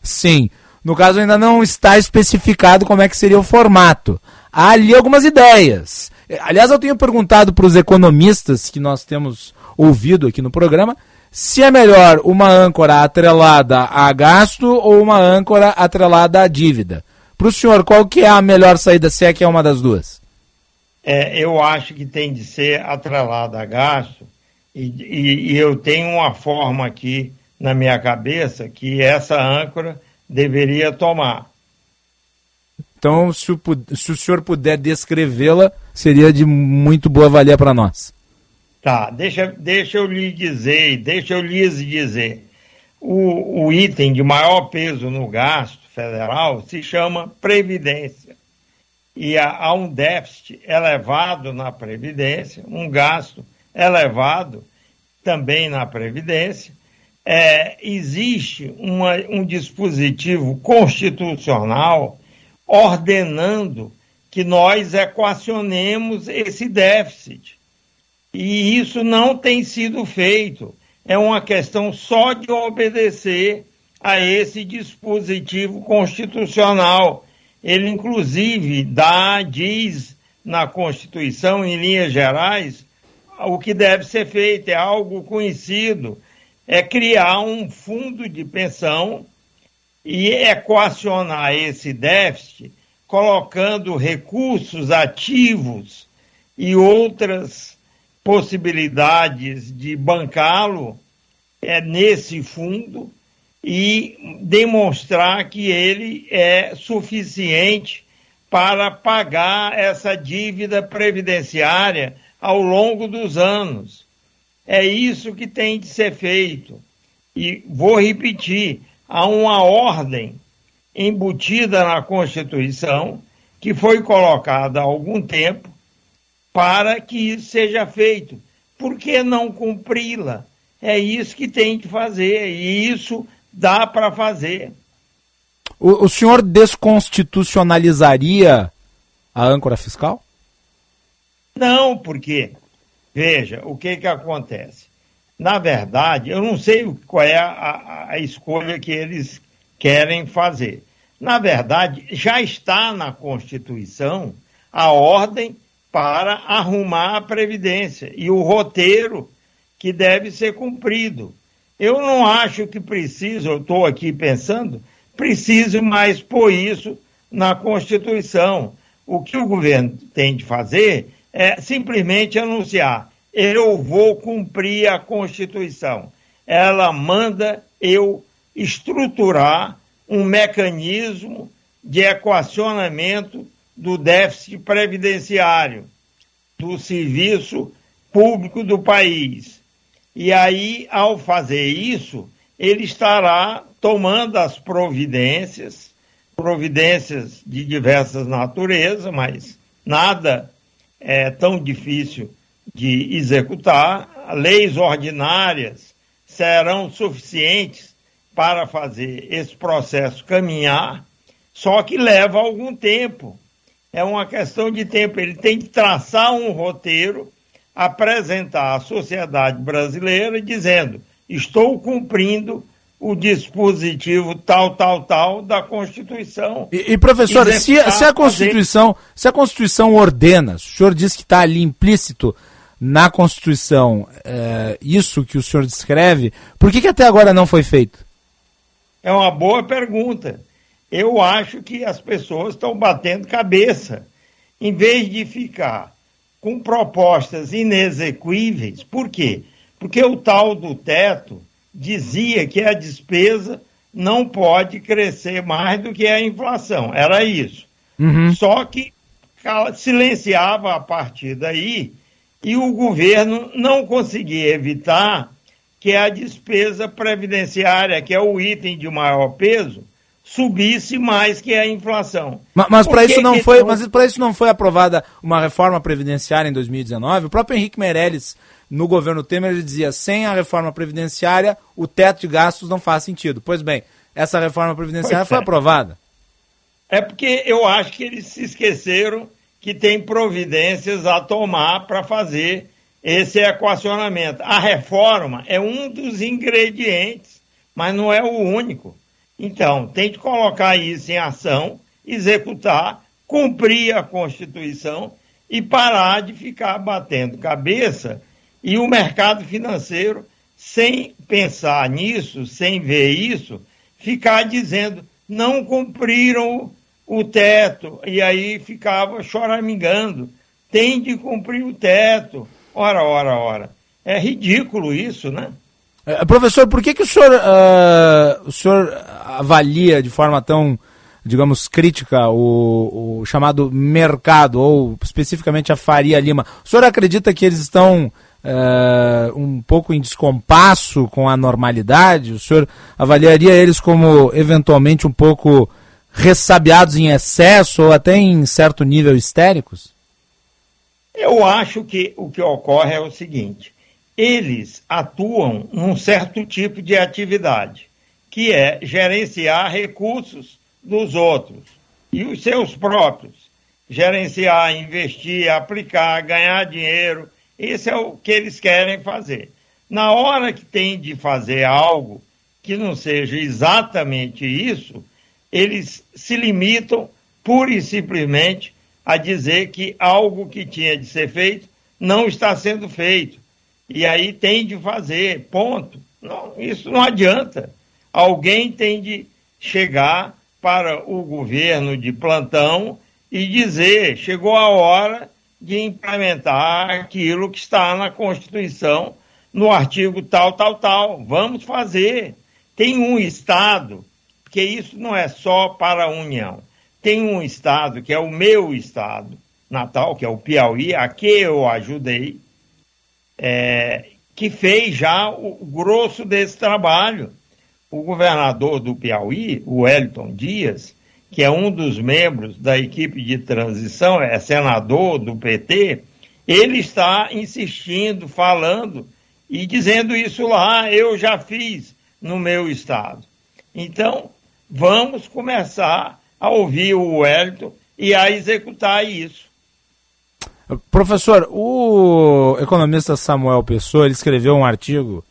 Sim. No caso, ainda não está especificado como é que seria o formato. Há ali algumas ideias. Aliás, eu tenho perguntado para os economistas que nós temos ouvido aqui no programa se é melhor uma âncora atrelada a gasto ou uma âncora atrelada à dívida. Para o senhor, qual que é a melhor saída, se é que é uma das duas? É, eu acho que tem de ser atrelada a gasto e, e, e eu tenho uma forma aqui na minha cabeça que essa âncora deveria tomar. Então, se o, se o senhor puder descrevê-la, seria de muito boa valia para nós. Tá, deixa, deixa eu lhe dizer, deixa eu lhes dizer. O, o item de maior peso no gasto federal se chama Previdência. E há, um déficit elevado na Previdência, um gasto elevado também na Previdência, é, existe uma, um dispositivo constitucional ordenando que nós equacionemos esse déficit. E isso não tem sido feito. É uma questão só de obedecer a esse dispositivo constitucional. Ele, inclusive, dá, diz na Constituição, em linhas gerais, o que deve ser feito. É algo conhecido é criar um fundo de pensão e equacionar esse déficit colocando recursos ativos e outras possibilidades de bancá-lo é, nesse fundo e demonstrar que ele é suficiente para pagar essa dívida previdenciária ao longo dos anos. É isso que tem de ser feito. E vou repetir: há uma ordem embutida na Constituição que foi colocada há algum tempo para que isso seja feito. Por que não cumpri-la? É isso que tem que fazer e isso dá para fazer. O, o senhor desconstitucionalizaria a âncora fiscal? Não, porque, veja, o que, que acontece? Na verdade, eu não sei qual é a, a escolha que eles querem fazer. Na verdade, já está na Constituição a ordem para arrumar a Previdência e o roteiro que deve ser cumprido. Eu não acho que preciso, eu estou aqui pensando, preciso mais pôr isso na Constituição. O que o governo tem de fazer é simplesmente anunciar: eu vou cumprir a Constituição. Ela manda eu estruturar um mecanismo de equacionamento do déficit previdenciário do serviço público do país. E aí, ao fazer isso, ele estará tomando as providências, providências de diversas naturezas, mas nada é tão difícil de executar. Leis ordinárias serão suficientes para fazer esse processo caminhar, só que leva algum tempo. É uma questão de tempo. Ele tem que traçar um roteiro, apresentar à sociedade brasileira dizendo: estou cumprindo o dispositivo tal, tal, tal da Constituição. E, e professor, se, se, a Constituição, fazer... se a Constituição ordena, o senhor diz que está ali implícito na Constituição é, isso que o senhor descreve, por que, que até agora não foi feito? É uma boa pergunta. Eu acho que as pessoas estão batendo cabeça. Em vez de ficar com propostas inexequíveis, por quê? Porque o tal do teto dizia que a despesa não pode crescer mais do que a inflação. Era isso. Uhum. Só que silenciava a partir daí e o governo não conseguia evitar que a despesa previdenciária, que é o item de maior peso, subisse mais que a inflação. Mas, mas para isso não foi, mas para isso não foi aprovada uma reforma previdenciária em 2019. O próprio Henrique Meirelles no governo Temer ele dizia: sem a reforma previdenciária, o teto de gastos não faz sentido. Pois bem, essa reforma previdenciária pois foi é. aprovada. É porque eu acho que eles se esqueceram que tem providências a tomar para fazer esse equacionamento. A reforma é um dos ingredientes, mas não é o único. Então, tem que colocar isso em ação, executar, cumprir a Constituição e parar de ficar batendo cabeça e o mercado financeiro, sem pensar nisso, sem ver isso, ficar dizendo não cumpriram o teto, e aí ficava choramingando, tem de cumprir o teto. Ora, ora, ora. É ridículo isso, né? É, professor, por que, que o senhor, uh, o senhor avalia de forma tão, digamos, crítica o, o, chamado mercado, ou especificamente a Faria Lima? O senhor acredita que eles estão uh, um pouco em descompasso com a normalidade? O senhor avaliaria eles como eventualmente um pouco ressabiados em excesso ou até em certo nível histéricos? Eu acho que o que ocorre é o seguinte: eles atuam num certo tipo de atividade, que é gerenciar recursos dos outros e os seus próprios. Gerenciar, investir, aplicar, ganhar dinheiro, isso é o que eles querem fazer. Na hora que tem de fazer algo que não seja exatamente isso, eles se limitam pura e simplesmente a dizer que algo que tinha de ser feito não está sendo feito. E aí tem de fazer, ponto. Não, isso não adianta. Alguém tem de chegar para o governo de plantão e dizer: chegou a hora de implementar aquilo que está na Constituição, no artigo tal, tal, tal. Vamos fazer. Tem um Estado, porque isso não é só para a União. Tem um Estado, que é o meu Estado natal, que é o Piauí, a que eu ajudei, é, que fez já o grosso desse trabalho. O governador do Piauí, o Wellington Dias, que é um dos membros da equipe de transição, é senador do PT, ele está insistindo, falando e dizendo isso lá, eu já fiz no meu estado. Então, vamos começar a ouvir o Wellington e a executar isso. Professor, o economista Samuel Pessoa escreveu um artigo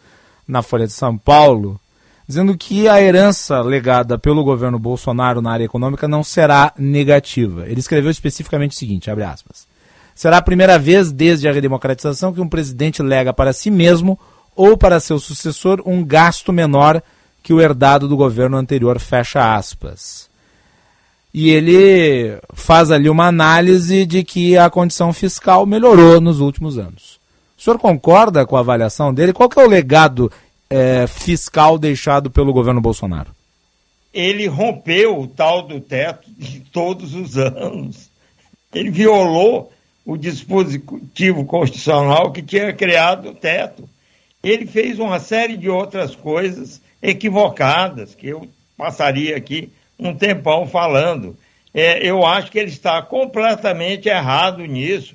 na Folha de São Paulo dizendo que a herança legada pelo governo Bolsonaro na área econômica não será negativa. Ele escreveu especificamente o seguinte, abre aspas, será a primeira vez desde a redemocratização que um presidente lega para si mesmo ou para seu sucessor um gasto menor que o herdado do governo anterior, fecha aspas. E ele faz ali uma análise de que a condição fiscal melhorou nos últimos anos. O senhor concorda com a avaliação dele? Qual que é o legado é, fiscal deixado pelo governo Bolsonaro? Ele rompeu o tal do teto de todos os anos. Ele violou o dispositivo constitucional que tinha criado o teto. Ele fez uma série de outras coisas equivocadas, que eu passaria aqui um tempão falando. É, eu acho que ele está completamente errado nisso.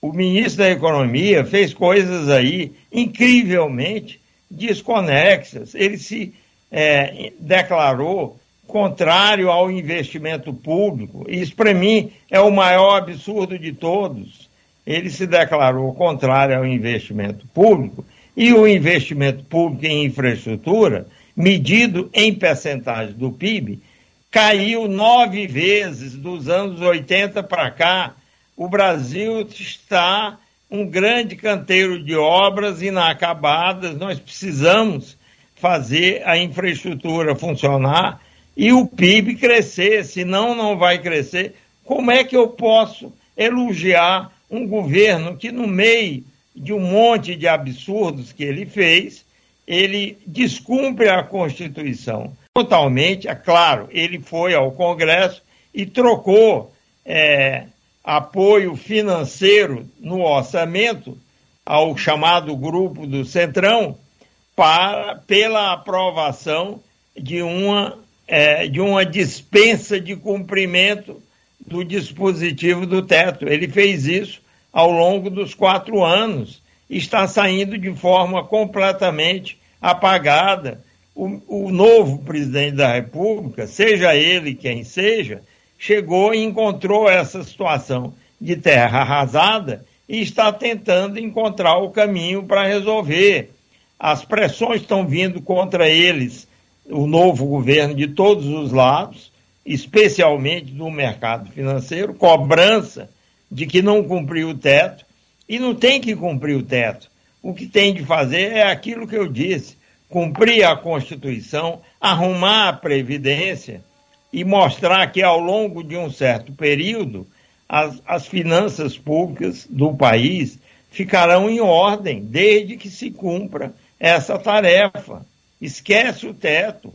O ministro da Economia fez coisas aí incrivelmente desconexas. Ele se é, declarou contrário ao investimento público. Isso, para mim, é o maior absurdo de todos. Ele se declarou contrário ao investimento público e o investimento público em infraestrutura, medido em percentagem do PIB, caiu nove vezes dos anos 80 para cá. O Brasil está um grande canteiro de obras inacabadas. Nós precisamos fazer a infraestrutura funcionar e o PIB crescer, senão não vai crescer. Como é que eu posso elogiar um governo que, no meio de um monte de absurdos que ele fez, ele descumpre a Constituição totalmente? É claro, ele foi ao Congresso e trocou é, apoio financeiro no orçamento ao chamado grupo do Centrão para, pela aprovação de uma, é, de uma dispensa de cumprimento do dispositivo do teto. Ele fez isso ao longo dos quatro anos. Está saindo de forma completamente apagada. O, o novo presidente da República, seja ele quem seja, chegou e encontrou essa situação de terra arrasada e está tentando encontrar o caminho para resolver. As pressões estão vindo contra eles, o novo governo, de todos os lados, especialmente do mercado financeiro, cobrança de que não cumpriu o teto, e não tem que cumprir o teto. O que tem de fazer é aquilo que eu disse: cumprir a Constituição, arrumar a Previdência e mostrar que ao longo de um certo período as, as finanças públicas do país ficarão em ordem, desde que se cumpra essa tarefa. Esquece o teto.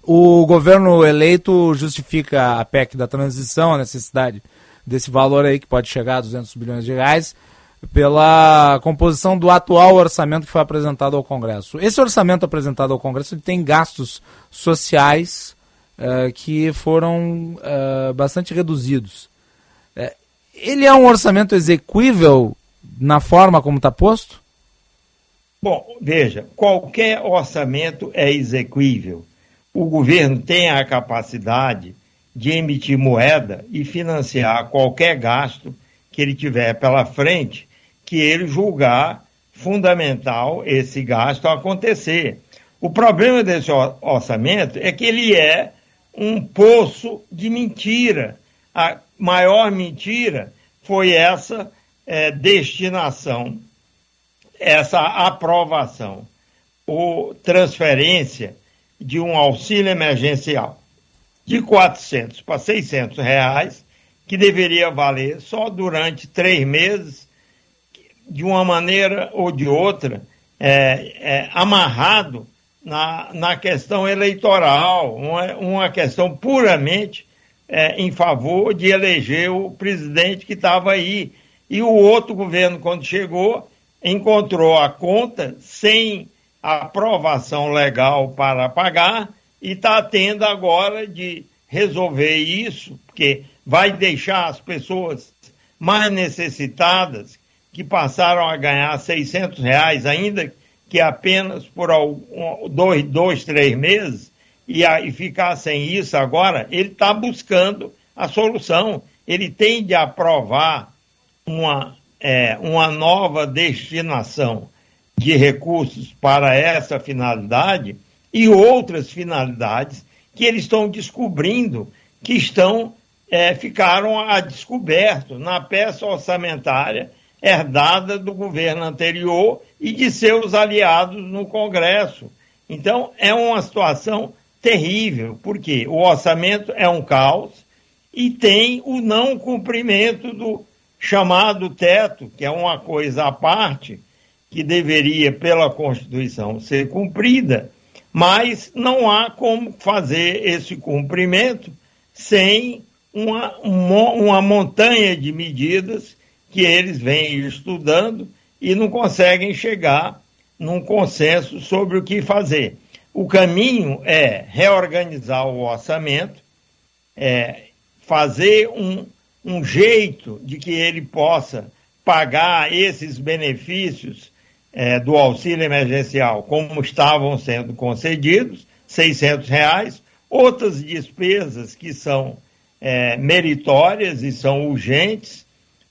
O governo eleito justifica a PEC da transição, a necessidade desse valor aí que pode chegar a 200 bilhões de reais, pela composição do atual orçamento que foi apresentado ao Congresso. Esse orçamento apresentado ao Congresso tem gastos sociais uh, que foram uh, bastante reduzidos. Uh, ele é um orçamento execuível na forma como está posto? Bom, veja, qualquer orçamento é execuível. O governo tem a capacidade de emitir moeda e financiar qualquer gasto que ele tiver pela frente, que ele julgar fundamental esse gasto acontecer. O problema desse orçamento é que ele é um poço de mentira. A maior mentira foi essa é, destinação, essa aprovação ou transferência de um auxílio emergencial de 400 para 600 reais, que deveria valer só durante três meses, de uma maneira ou de outra, é, é, amarrado na, na questão eleitoral, uma, uma questão puramente é, em favor de eleger o presidente que estava aí. E o outro governo, quando chegou, encontrou a conta sem aprovação legal para pagar e está tendo agora de resolver isso, porque vai deixar as pessoas mais necessitadas, que passaram a ganhar 600 reais, ainda que apenas por dois, dois, três meses, e, a, e ficar sem isso agora, ele está buscando a solução. Ele tem de aprovar uma, é, uma nova destinação de recursos para essa finalidade e outras finalidades que eles estão descobrindo que estão é, ficaram a descoberto na peça orçamentária herdada do governo anterior e de seus aliados no Congresso. Então, é uma situação terrível, porque o orçamento é um caos e tem o não cumprimento do chamado teto, que é uma coisa à parte, que deveria, pela Constituição, ser cumprida, mas não há como fazer esse cumprimento sem uma, uma montanha de medidas que eles vêm estudando e não conseguem chegar num consenso sobre o que fazer. O caminho é reorganizar o orçamento, é fazer um, um jeito de que ele possa pagar esses benefícios é, do auxílio emergencial como estavam sendo concedidos, 600 reais, outras despesas que são é, meritórias e são urgentes,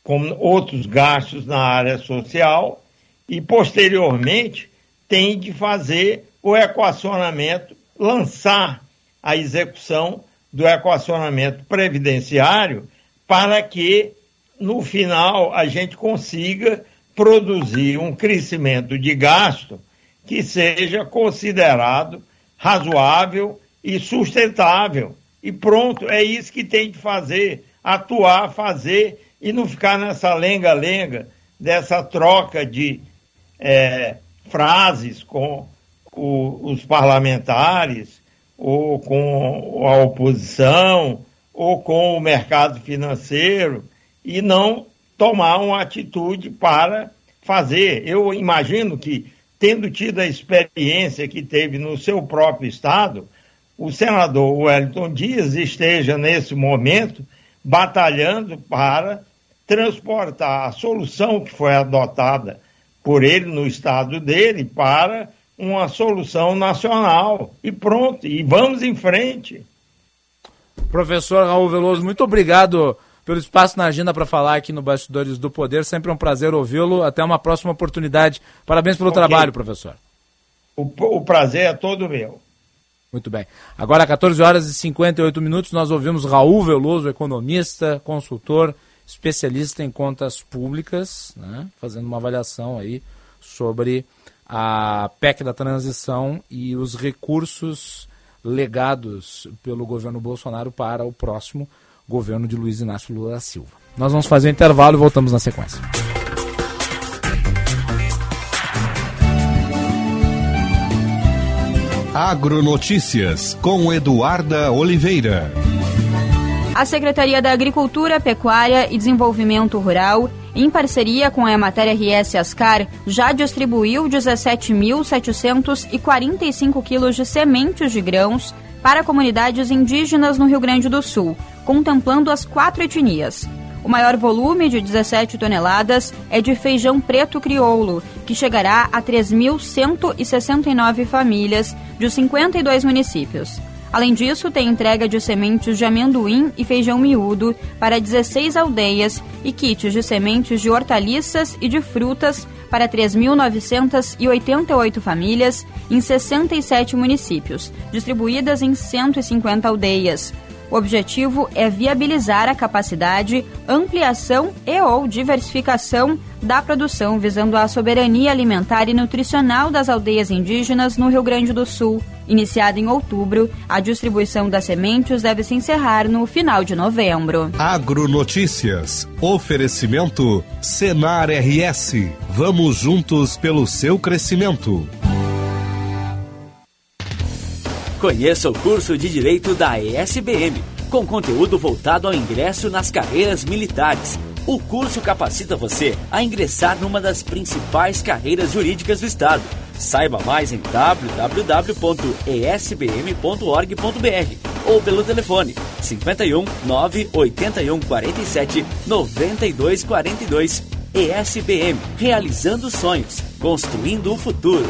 como outros gastos na área social, e posteriormente tem de fazer o equacionamento, lançar a execução do equacionamento previdenciário para que no final a gente consiga produzir um crescimento de gasto que seja considerado razoável e sustentável. E pronto, é isso que tem de fazer, atuar, fazer e não ficar nessa lenga-lenga dessa troca de é, frases com o, os parlamentares, ou com a oposição, ou com o mercado financeiro, e não tomar uma atitude para fazer. Eu imagino que, tendo tido a experiência que teve no seu próprio estado, o senador Wellington Dias esteja, nesse momento, batalhando para transportar a solução que foi adotada por ele no estado dele para uma solução nacional. E pronto, e vamos em frente. Professor Raul Veloso, muito obrigado pelo espaço na agenda para falar aqui no Bastidores do Poder. Sempre um prazer ouvi-lo. Até uma próxima oportunidade. Parabéns pelo okay. trabalho, professor. O, o prazer é todo meu. Muito bem. Agora, 14 horas e 58 minutos, nós ouvimos Raul Veloso, economista, consultor, especialista em contas públicas, né, fazendo uma avaliação aí sobre a PEC da transição e os recursos legados pelo governo Bolsonaro para o próximo governo de Luiz Inácio Lula da Silva. Nós vamos fazer um intervalo e voltamos na sequência. Agronotícias com Eduarda Oliveira. A Secretaria da Agricultura, Pecuária e Desenvolvimento Rural, em parceria com a Emater RS Ascar, já distribuiu 17.745 quilos de sementes de grãos para comunidades indígenas no Rio Grande do Sul, contemplando as quatro etnias. O maior volume, de 17 toneladas, é de feijão preto crioulo, que chegará a 3.169 famílias de 52 municípios. Além disso, tem entrega de sementes de amendoim e feijão miúdo para 16 aldeias e kits de sementes de hortaliças e de frutas para 3.988 famílias em 67 municípios, distribuídas em 150 aldeias. O objetivo é viabilizar a capacidade, ampliação e ou diversificação da produção visando a soberania alimentar e nutricional das aldeias indígenas no Rio Grande do Sul. Iniciada em outubro, a distribuição das sementes deve se encerrar no final de novembro. Agronotícias. Oferecimento Senar RS. Vamos juntos pelo seu crescimento. Conheça o curso de Direito da ESBM, com conteúdo voltado ao ingresso nas carreiras militares. O curso capacita você a ingressar numa das principais carreiras jurídicas do Estado. Saiba mais em www.esbm.org.br ou pelo telefone 51 981 47 92 42. ESBM, realizando sonhos, construindo o futuro.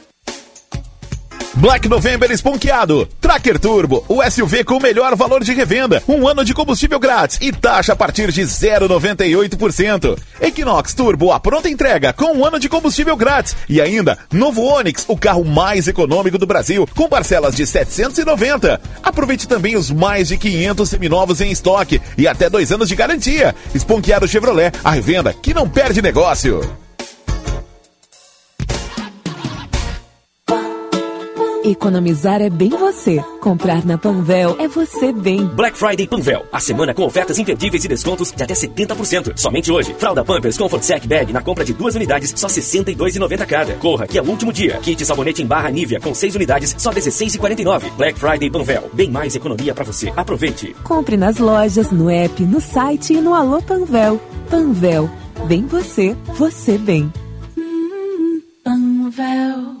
Black November esponqueado. Tracker Turbo, o SUV com o melhor valor de revenda, um ano de combustível grátis e taxa a partir de 0,98%. Equinox Turbo, a pronta entrega com um ano de combustível grátis e ainda novo Onix, o carro mais econômico do Brasil, com parcelas de 790. Aproveite também os mais de 500 seminovos em estoque e até dois anos de garantia. Esponqueado Chevrolet, a revenda que não perde negócio. Economizar é bem você. Comprar na Panvel é você bem. Black Friday Panvel. A semana com ofertas imperdíveis e descontos de até 70%. Somente hoje. Fralda Pampers Comfort Sec Bag na compra de duas unidades, só R$ 62,90 cada. Corra, que é o último dia. Kit sabonete em barra Nivea com seis unidades, só R$ 16,49. Black Friday Panvel. Bem mais economia para você. Aproveite. Compre nas lojas, no app, no site e no Alô Panvel. Panvel. Bem você, você bem. Panvel.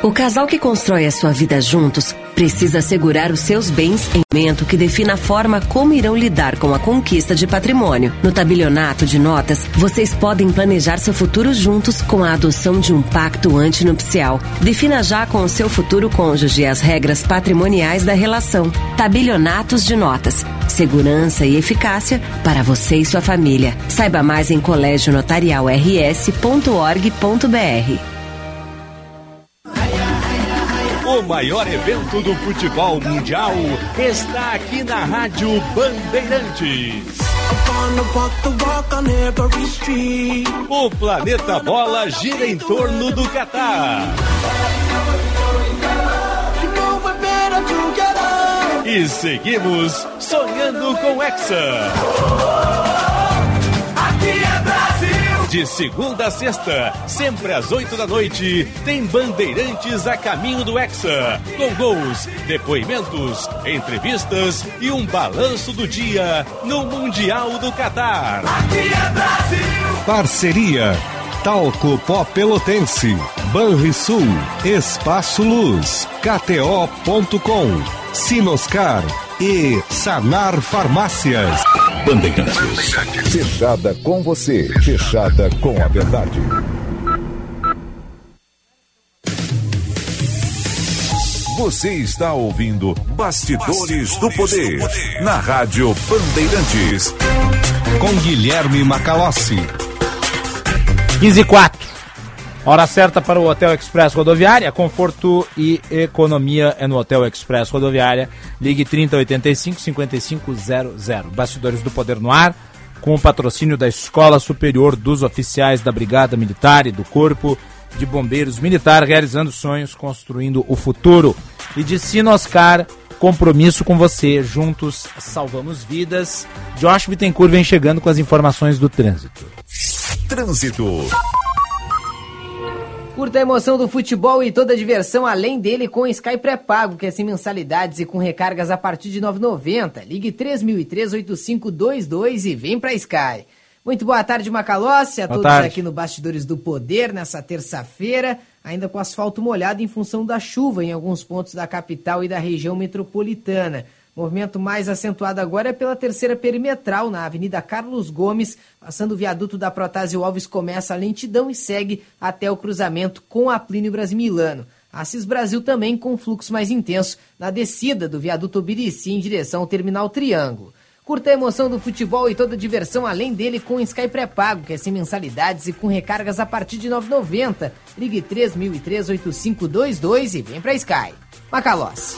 O casal que constrói a sua vida juntos precisa assegurar os seus bens em momento que defina a forma como irão lidar com a conquista de patrimônio. No tabelionato de notas, vocês podem planejar seu futuro juntos com a adoção de um pacto antinupcial. Defina já com o seu futuro cônjuge as regras patrimoniais da relação. Tabelionatos de notas. Segurança e eficácia para você e sua família. Saiba mais em colégionotarialrs.org.br. maior evento do futebol mundial está aqui na Rádio Bandeirantes. O planeta bola gira em torno do Catar. E seguimos sonhando com Hexa. De segunda a sexta, sempre às oito da noite, tem Bandeirantes a caminho do Hexa. Com gols, depoimentos, entrevistas e um balanço do dia no Mundial do Catar. Aqui é Brasil! Parceria. Talco Pó Pelotense, Banrisul, Espaço Luz, KTO.com, Sinoscar e Sanar Farmácias. Bandeirantes. Fechada com você, fechada com a verdade. Você está ouvindo Bastidores, do, Poder, na Rádio Bandeirantes. Com Guilherme Macalossi. 15 e 4. Hora certa para o Hotel Express Rodoviária. Conforto e economia é no Hotel Express Rodoviária. Ligue 3085 5500. Bastidores do Poder no Ar. Com o patrocínio da Escola Superior dos Oficiais da Brigada Militar e do Corpo de Bombeiros Militar, realizando sonhos, construindo o futuro. E de Sinoscar, compromisso com você. Juntos salvamos vidas. Josh Bittencourt vem chegando com as informações do trânsito. Trânsito. Curta a emoção do futebol e toda a diversão além dele com Sky pré-pago, que é sem mensalidades e com recargas a partir de R$ 9,90. Ligue 3003-8522 e vem pra Sky. Muito boa tarde, Macalossi, a Boa todos tarde. aqui no Bastidores do Poder nessa terça-feira, ainda com asfalto molhado em função da chuva em alguns pontos da capital e da região metropolitana. Movimento mais acentuado agora é pela terceira perimetral, na Avenida Carlos Gomes, passando o viaduto da Protásio Alves, começa a lentidão e segue até o cruzamento com a Plínio Brasimilano. Assis Brasil também com fluxo mais intenso na descida do viaduto Obirici em direção ao Terminal Triângulo. Curta a emoção do futebol e toda a diversão além dele com o Sky pré-pago, que é sem mensalidades e com recargas a partir de R$ 9,90. Ligue 3003-8522 e vem pra Sky. Macalossi.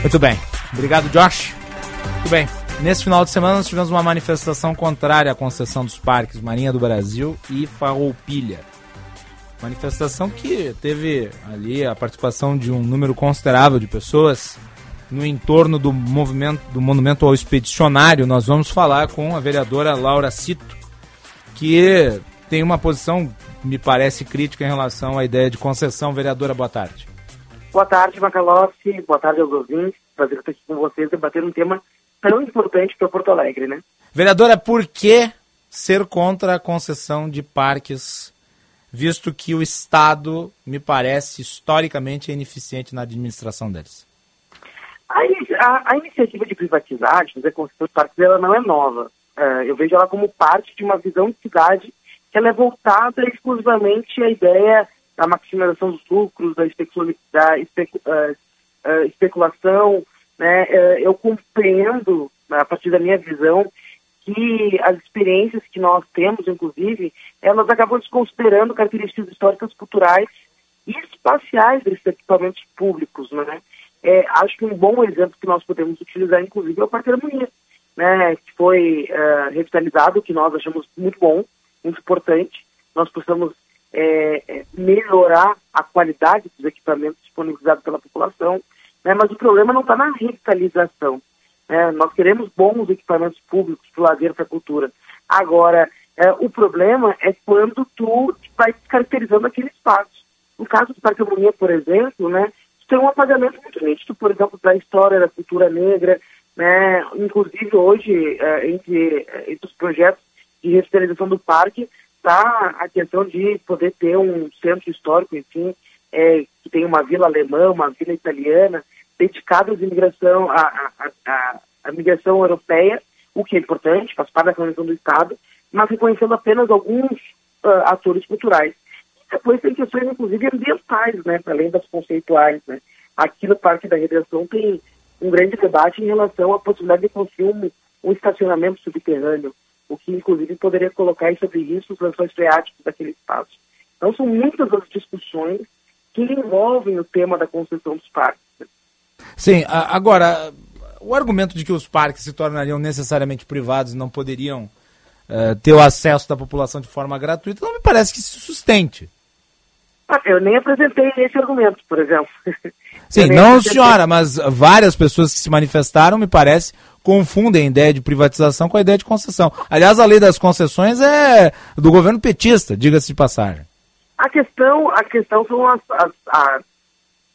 Muito bem. Obrigado, Josh. Muito bem. Nesse final de semana nós tivemos uma manifestação contrária à concessão dos parques Marinha do Brasil e Farroupilha. Manifestação que teve ali a participação de um número considerável de pessoas no entorno do movimento do monumento ao expedicionário, nós vamos falar com a vereadora Laura Cito, que tem uma posição, me parece, crítica em relação à ideia de concessão. Vereadora, boa tarde. Boa tarde, Macalossi. Boa tarde aos ouvintes. Prazer estar aqui com vocês debater um tema tão importante para Porto Alegre, né? Vereadora, por que ser contra a concessão de parques, visto que o Estado, me parece, historicamente é ineficiente na administração deles? A, a, a, iniciativa de privatizar, de fazer construção de parques, ela não é nova. É, eu vejo ela como parte de uma visão de cidade que ela é voltada exclusivamente à ideia da maximização dos lucros, da, especula, da especu, uh, uh, especulação. Né? Uh, eu compreendo, a partir da minha visão, que as experiências que nós temos, inclusive, elas acabam desconsiderando características históricas, culturais e espaciais desses equipamentos públicos, né? É, acho que um bom exemplo que nós podemos utilizar, inclusive, é o Parque Harmonia, né, que foi uh, revitalizado, que nós achamos muito bom, muito importante. Nós possamos é, melhorar a qualidade dos equipamentos disponibilizados pela população, né, mas o problema não está na revitalização. Né, nós queremos bons equipamentos públicos para o lazer, para a cultura. Agora, é, o problema é quando tu vai caracterizando aquele espaço. No caso do Parque Harmonia, por exemplo, né, tem um apagamento muito nítido, por exemplo, da história da cultura negra, né? Inclusive hoje, é, entre, é, entre os projetos de revitalização do parque, está a questão de poder ter um centro histórico, enfim, é, que tem uma vila alemã, uma vila italiana, dedicadas à imigração, à, à, à, migração europeia, o que é importante, faz parte da convenção do Estado, mas reconhecendo apenas alguns uh, atores culturais. Depois tem questões, inclusive, ambientais, né, para além das conceituais. Né. Aqui no Parque da Redenção tem um grande debate em relação à possibilidade de construir um, um estacionamento subterrâneo, o que, inclusive, poderia colocar sobre isso os lençóis freáticos daquele espaço. Então, são muitas as discussões que envolvem o tema da construção dos parques. Sim, agora, o argumento de que os parques se tornariam necessariamente privados e não poderiam uh, ter o acesso da população de forma gratuita não me parece que se sustente. Ah, eu nem apresentei esse argumento, por exemplo. Sim, não apresentei... senhora, mas várias pessoas que se manifestaram, me parece, confundem a ideia de privatização com a ideia de concessão. Aliás, a lei das concessões é do governo petista, diga-se de passagem. A questão, a questão são as, as, as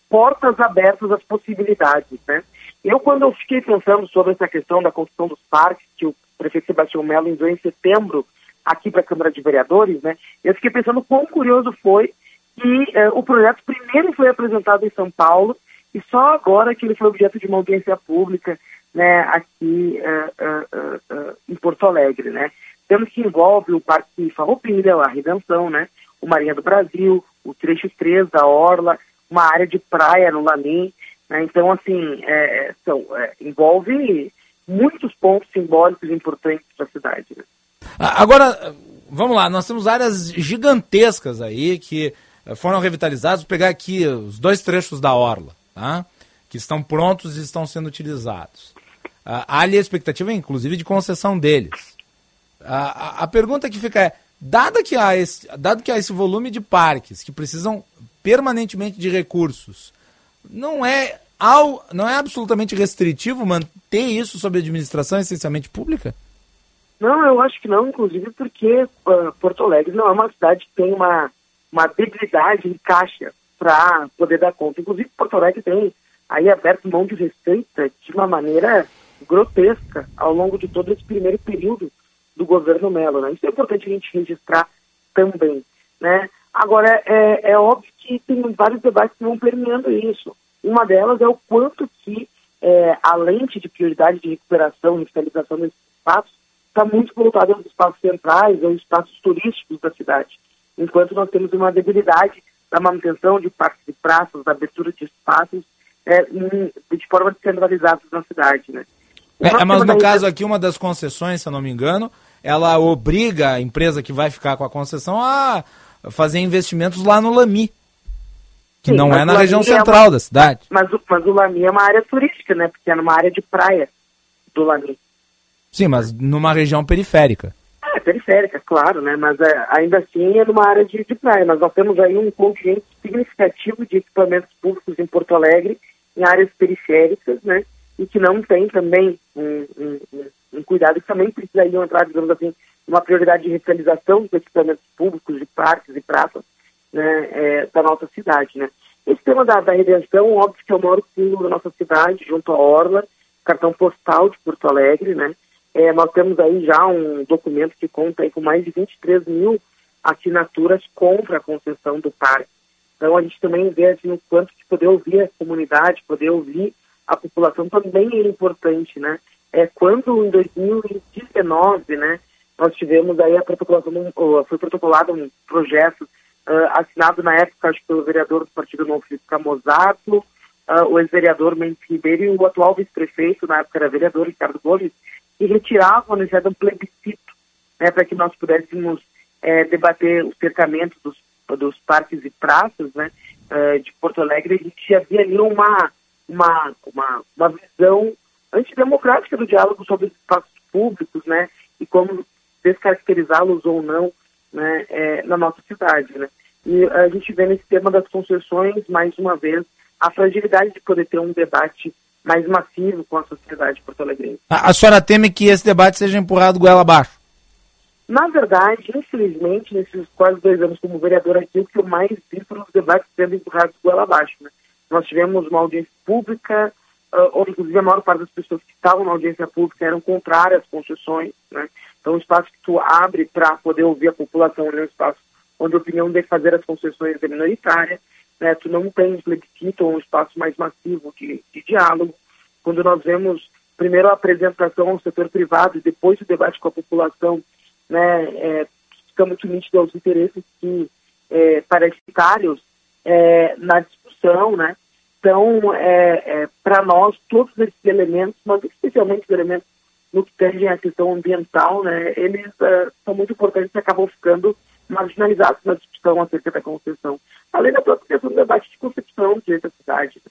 portas abertas às possibilidades, né? Eu, quando eu fiquei pensando sobre essa questão da construção dos parques, que o prefeito Sebastião Melo enviou em setembro aqui para a Câmara de Vereadores, né? Eu fiquei pensando quão curioso foi que eh, o projeto primeiro foi apresentado em São Paulo e só agora que ele foi objeto de uma audiência pública né, aqui uh, uh, uh, em Porto Alegre, né? Temos que envolve o Parque Farroupilha, a Redenção, né? O Marinha do Brasil, o trecho 3 da Orla, uma área de praia no Lalim, né? Então, assim, é, são, é, envolve muitos pontos simbólicos importantes para a cidade. Né? Agora, vamos lá, nós temos áreas gigantescas aí que foram revitalizados. Vou pegar aqui os dois trechos da Orla, tá? que estão prontos e estão sendo utilizados. Uh, há ali a expectativa, inclusive, de concessão deles. Uh, a, a, pergunta que fica é, dado que, há esse, dado que há esse volume de parques que precisam permanentemente de recursos, não é, ao, não é absolutamente restritivo manter isso sob administração essencialmente pública? Não, eu acho que não, inclusive porque uh, Porto Alegre não é uma cidade que tem uma uma debilidade em caixa para poder dar conta. Inclusive, Porto Alegre tem aí aberto mão de receita de uma maneira grotesca ao longo de todo esse primeiro período do governo Melo. Né? Isso é importante a gente registrar também. Né? Agora, é, é óbvio que tem vários debates que vão permeando isso. Uma delas é o quanto que é, a lente de prioridade de recuperação e revitalização desses espaços está muito voltada aos espaços centrais, aos espaços turísticos da cidade enquanto nós temos uma debilidade da manutenção de parques de praças, da abertura de espaços é, de forma descentralizada na cidade, né? É, é mas no caso aqui, uma das concessões, se eu não me engano, ela obriga a empresa que vai ficar com a concessão a fazer investimentos lá no Lami, que Sim, não é na região central é uma... da cidade. Mas, mas o Lami é uma área turística, né? Porque é numa área de praia do Lami. Sim, mas numa região periférica. É, periférica, claro, né? Mas é, ainda assim é numa área de, de praia. Mas nós temos aí um contingente significativo de equipamentos públicos em Porto Alegre, em áreas periféricas, né? E que não tem também um, um, um cuidado que também precisariam entrar, digamos assim, numa prioridade de revitalização dos equipamentos públicos, de parques e praças né, é, da nossa cidade, né? Esse tema da, da redenção, óbvio que é o maior símbolo da nossa cidade, junto à Orla, cartão postal de Porto Alegre, né? É, nós temos aí já um documento que conta aí com mais de 23 mil assinaturas contra a concessão do parque. Então a gente também vê assim, o quanto de poder ouvir a comunidade, poder ouvir a população também é importante, né? É quando em 2019, né, nós tivemos aí a protocolação, foi protocolado um projeto uh, assinado na época, acho que pelo vereador do Partido Novo, Felipe Camozato, uh, o ex-vereador Mendes Ribeiro e o atual vice-prefeito, na época era vereador, Ricardo Gomes, que retiravam a necessidade de um plebiscito, né, para que nós pudéssemos é, debater o cercamento dos, dos parques e praças né, uh, de Porto Alegre. A gente havia ali uma, uma, uma, uma visão antidemocrática do diálogo sobre os espaços públicos, né, e como descaracterizá-los ou não né, é, na nossa cidade. Né. E a gente vê nesse tema das concessões, mais uma vez, a fragilidade de poder ter um debate mais massivo com a sociedade porto-alegrense. A, a senhora teme que esse debate seja empurrado goela abaixo? Na verdade, infelizmente, nesses quase dois anos como vereador aqui, o que eu mais vi foram os debates sendo empurrados goela abaixo. Né? Nós tivemos uma audiência pública, onde inclusive a maior parte das pessoas que estavam na audiência pública eram contrárias às concessões. Né? Então, o espaço que tu abre para poder ouvir a população é um espaço onde a opinião de fazer as concessões é minoritária né, tu não tem um plebiscito ou um espaço mais massivo de, de diálogo. Quando nós vemos primeiro a apresentação ao setor privado e depois o debate com a população, né, é, fica muito nítido aos interesses que é, parasitários é, na discussão, né? Então, é, é, para nós, todos esses elementos, mas especialmente os elementos no que tangem a questão ambiental, né, eles uh, são muito importantes e acabam ficando marginalizados na discussão acerca da concessão além da própria questão do debate de concepção direito da cidade.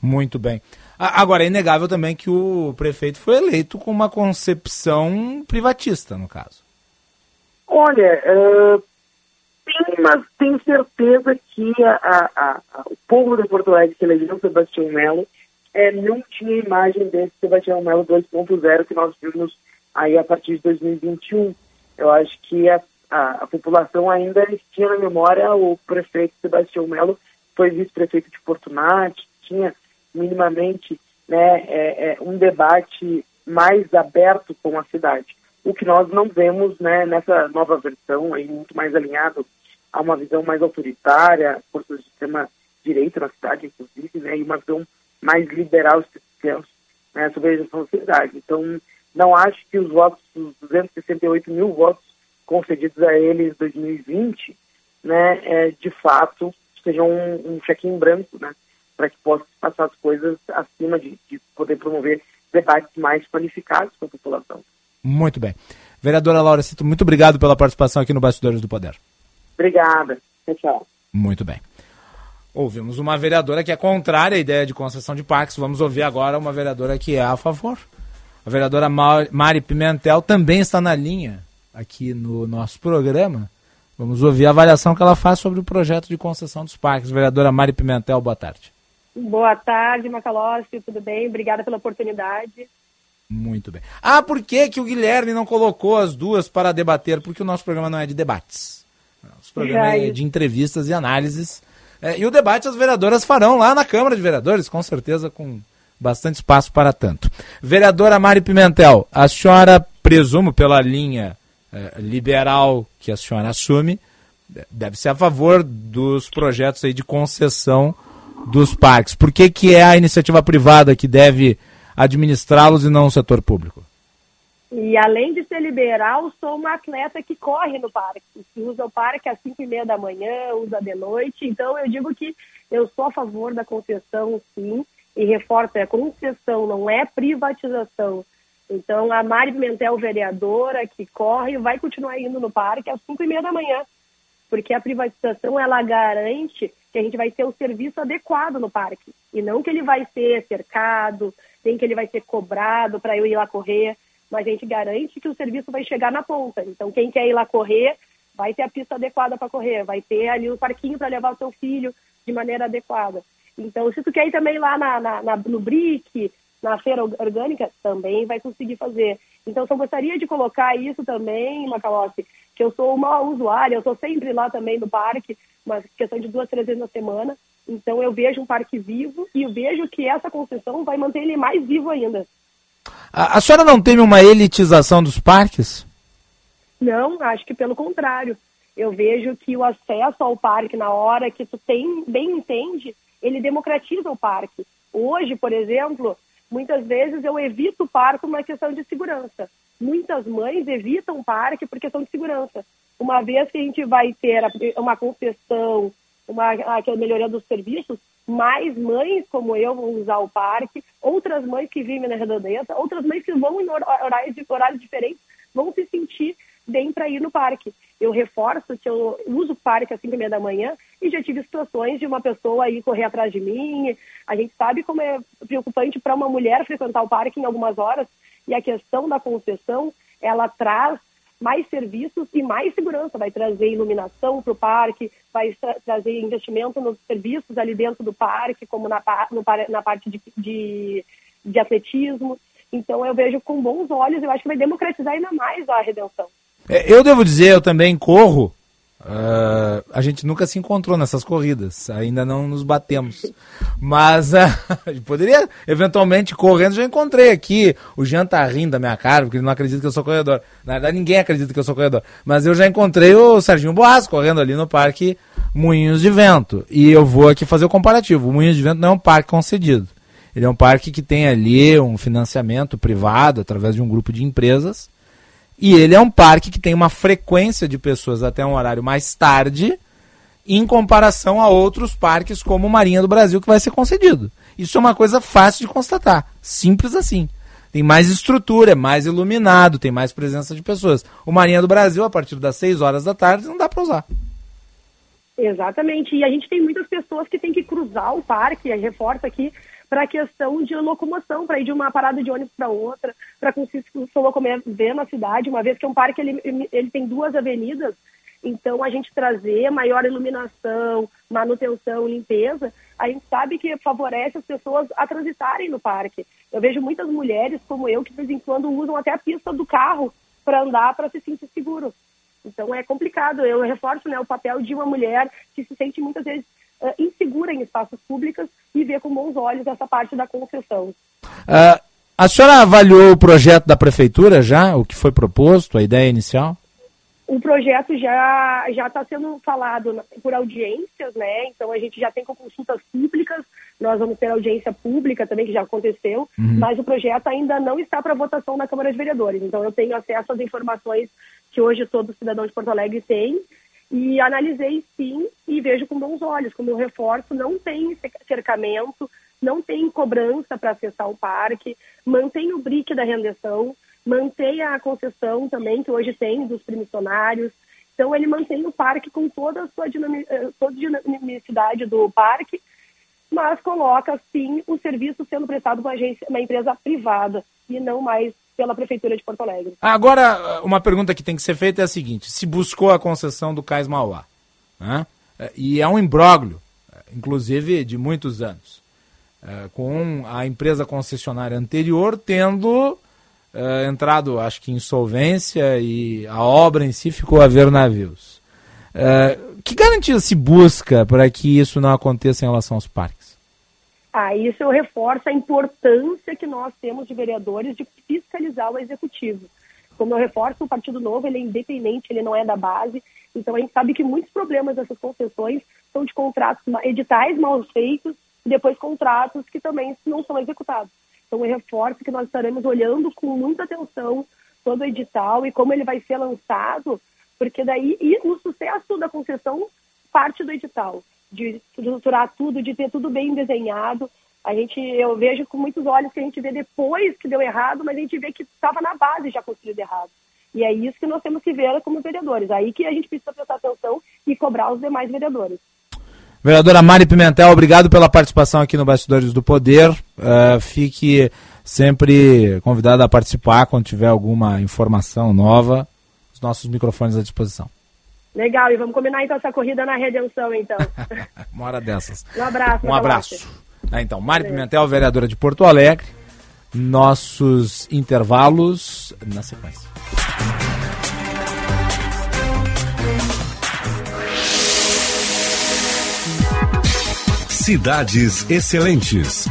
Muito bem. Agora, é inegável também que o prefeito foi eleito com uma concepção privatista, no caso. Olha, uh, sim, mas tenho certeza que a, a, a, o povo de Porto Alegre que elegeu Sebastião Melo é, não tinha imagem desse Sebastião Melo 2.0 que nós vimos aí a partir de 2021. Eu acho que a a, a população ainda tinha na memória o prefeito Sebastião Melo, foi vice-prefeito de Fortunati, tinha minimamente né, é, é, um debate mais aberto com a cidade. O que nós não vemos né, nessa nova versão, aí, muito mais alinhado a uma visão mais autoritária, forças do sistema direito na cidade, inclusive, né, e uma visão mais liberal né, sobre a gestão da cidade. Então, não acho que os votos, os 268 mil votos concedidos a eles em 2020, né, é, de fato, sejam um, um cheque em branco, né, para que possa passar as coisas acima de, de poder promover debates mais qualificados com a população. Muito bem. Vereadora Laura Cito, muito obrigado pela participação aqui no Bastidores do Poder. Obrigada. Tchau. Muito bem. Ouvimos uma vereadora que é contrária à ideia de concessão de parques. Vamos ouvir agora uma vereadora que é a favor. A vereadora Mari Pimentel também está na linha aqui no nosso programa. Vamos ouvir a avaliação que ela faz sobre o projeto de concessão dos parques. Vereadora Mari Pimentel, boa tarde. Boa tarde, Macalossi, tudo bem? Obrigada pela oportunidade. Muito bem. Ah, por que, que o Guilherme não colocou as duas para debater? Porque o nosso programa não é de debates. Nosso programa é de entrevistas e análises. É, e o debate as vereadoras farão lá na Câmara de Vereadores, com certeza com bastante espaço para tanto. Vereadora Mari Pimentel, a senhora, presumo pela linha é, liberal que a senhora assume, deve ser a favor dos projetos aí de concessão dos parques. Por que, que é a iniciativa privada que deve administrá-los e não o setor público? E além de ser liberal, sou uma atleta que corre no parque, que usa o parque às 5 e meia da manhã, usa de noite. Então eu digo que eu sou a favor da concessão, sim. e reforço, é concessão, não é privatização. Então, a Mari Pimentel, vereadora, que corre, vai continuar indo no parque às 5 e meia da manhã, porque a privatização, ela garante que a gente vai ter o serviço adequado no parque, e não que ele vai ser cercado, nem que ele vai ser cobrado para eu ir lá correr, mas a gente garante que o serviço vai chegar na ponta. Então, quem quer ir lá correr, vai ter a pista adequada para correr, vai ter ali o parquinho para levar o seu filho de maneira adequada. Então, se tu quer ir também lá na, na, na, no BRIC, na feira orgânica, também vai conseguir fazer. Então, só gostaria de colocar isso também, Macalossi, que eu sou uma usuária, eu estou sempre lá também no parque, uma questão de duas, três vezes na semana. Então, eu vejo um parque vivo e eu vejo que essa concessão vai manter ele mais vivo ainda. A, a senhora não teme uma elitização dos parques? Não, acho que pelo contrário. Eu vejo que o acesso ao parque, na hora que tu tem, bem entende, ele democratiza o parque. Hoje, por exemplo, muitas vezes eu evito o parque por uma questão de segurança. Muitas mães evitam o parque por questão de segurança. Uma vez que a gente vai ter uma concessão, uma aquela melhoria dos serviços, mais mães como eu vão usar o parque, outras mães que vivem na redondeza, outras mães que vão em horários, horários diferentes vão se sentir bem para ir no parque. Eu reforço que eu uso o parque às 5 e meia da manhã e já tive situações de uma pessoa aí correr atrás de mim. A gente sabe como é preocupante para uma mulher frequentar o parque em algumas horas e a questão da concessão, ela traz mais serviços e mais segurança, vai trazer iluminação para o parque, vai tra trazer investimento nos serviços ali dentro do parque, como na, no, na parte de, de, de atletismo. Então eu vejo com bons olhos, eu acho que vai democratizar ainda mais a redenção. É, eu devo dizer, eu também corro. Uh, a gente nunca se encontrou nessas corridas, ainda não nos batemos. Mas uh, poderia, eventualmente, correndo, já encontrei aqui. O Jean tá rindo da minha cara, porque ele não acredita que eu sou corredor. Na verdade, ninguém acredita que eu sou corredor. Mas eu já encontrei o Serginho Boas correndo ali no Parque Moinhos de Vento. E eu vou aqui fazer o comparativo. O Moinhos de Vento não é um parque concedido. Ele é um parque que tem ali um financiamento privado através de um grupo de empresas e ele é um parque que tem uma frequência de pessoas até um horário mais tarde, em comparação a outros parques como o Marinha do Brasil, que vai ser concedido. Isso é uma coisa fácil de constatar. Simples assim. Tem mais estrutura, é mais iluminado, tem mais presença de pessoas. O Marinha do Brasil, a partir das 6 horas da tarde, não dá para usar. Exatamente. E a gente tem muitas pessoas que têm que cruzar o parque, reforça aqui, para a questão de locomoção, para ir de uma parada de ônibus para outra, para conseguir se locomover na cidade, uma vez que é um parque ele, ele tem duas avenidas, então a gente trazer maior iluminação, manutenção, limpeza, a gente sabe que favorece as pessoas a transitarem no parque. Eu vejo muitas mulheres como eu que de vez em quando usam até a pista do carro para andar para se sentir seguro. Então é complicado. Eu reforço né, o papel de uma mulher que se sente muitas vezes uh, insegura em espaços públicos e vê com bons olhos essa parte da concessão. Uh, a senhora avaliou o projeto da prefeitura já, o que foi proposto, a ideia inicial? O projeto já já está sendo falado por audiências, né? Então a gente já tem consultas públicas, nós vamos ter audiência pública também que já aconteceu, uhum. mas o projeto ainda não está para votação na Câmara de Vereadores. Então eu tenho acesso às informações que hoje todo cidadão de Porto Alegre tem e analisei sim e vejo com bons olhos, como eu reforço, não tem cercamento, não tem cobrança para acessar o parque, mantém o BRIC da rendição, mantém a concessão também, que hoje tem dos permissionários. Então, ele mantém o parque com toda a sua eh, dinamicidade do parque, mas coloca, sim, o serviço sendo prestado por uma, empresa privada e não mais pela Prefeitura de Porto Alegre. Agora, uma pergunta que tem que ser feita é a seguinte: se buscou a concessão do Cais Mauá, né? e é um imbróglio, inclusive de muitos anos, é, com a empresa concessionária anterior tendo é, entrado, acho que, em insolvência e a obra em si ficou a ver navios. É, que garantia se busca para que isso não aconteça em relação aos parques? Ah, isso eu reforço a importância que nós temos de vereadores de fiscalizar o executivo. Como eu reforço, o Partido Novo ele é independente, ele não é da base, então a gente sabe que muitos problemas dessas concessões são de contratos, editais mal feitos e depois contratos que também não são executados. Então eu reforço que nós estaremos olhando com muita atenção todo o edital e como ele vai ser lançado, porque daí e o sucesso da concessão parte do edital de estruturar tudo, de ter tudo bem desenhado, A gente, eu vejo com muitos olhos que a gente vê depois que deu errado, mas a gente vê que estava na base já construído errado. E é isso que nós temos que ver como vereadores. Aí que a gente precisa prestar atenção e cobrar os demais vereadores. Vereadora Mari Pimentel, obrigado pela participação aqui no Bastidores do Poder. Uh, fique sempre convidada a participar quando tiver alguma informação nova. Os nossos microfones à disposição. Legal, e vamos combinar então essa corrida na redenção, então. Uma hora dessas. Um abraço. Um abraço. É, então, Mari Pimentel, vereadora de Porto Alegre. Nossos intervalos na sequência. Cidades Excelentes.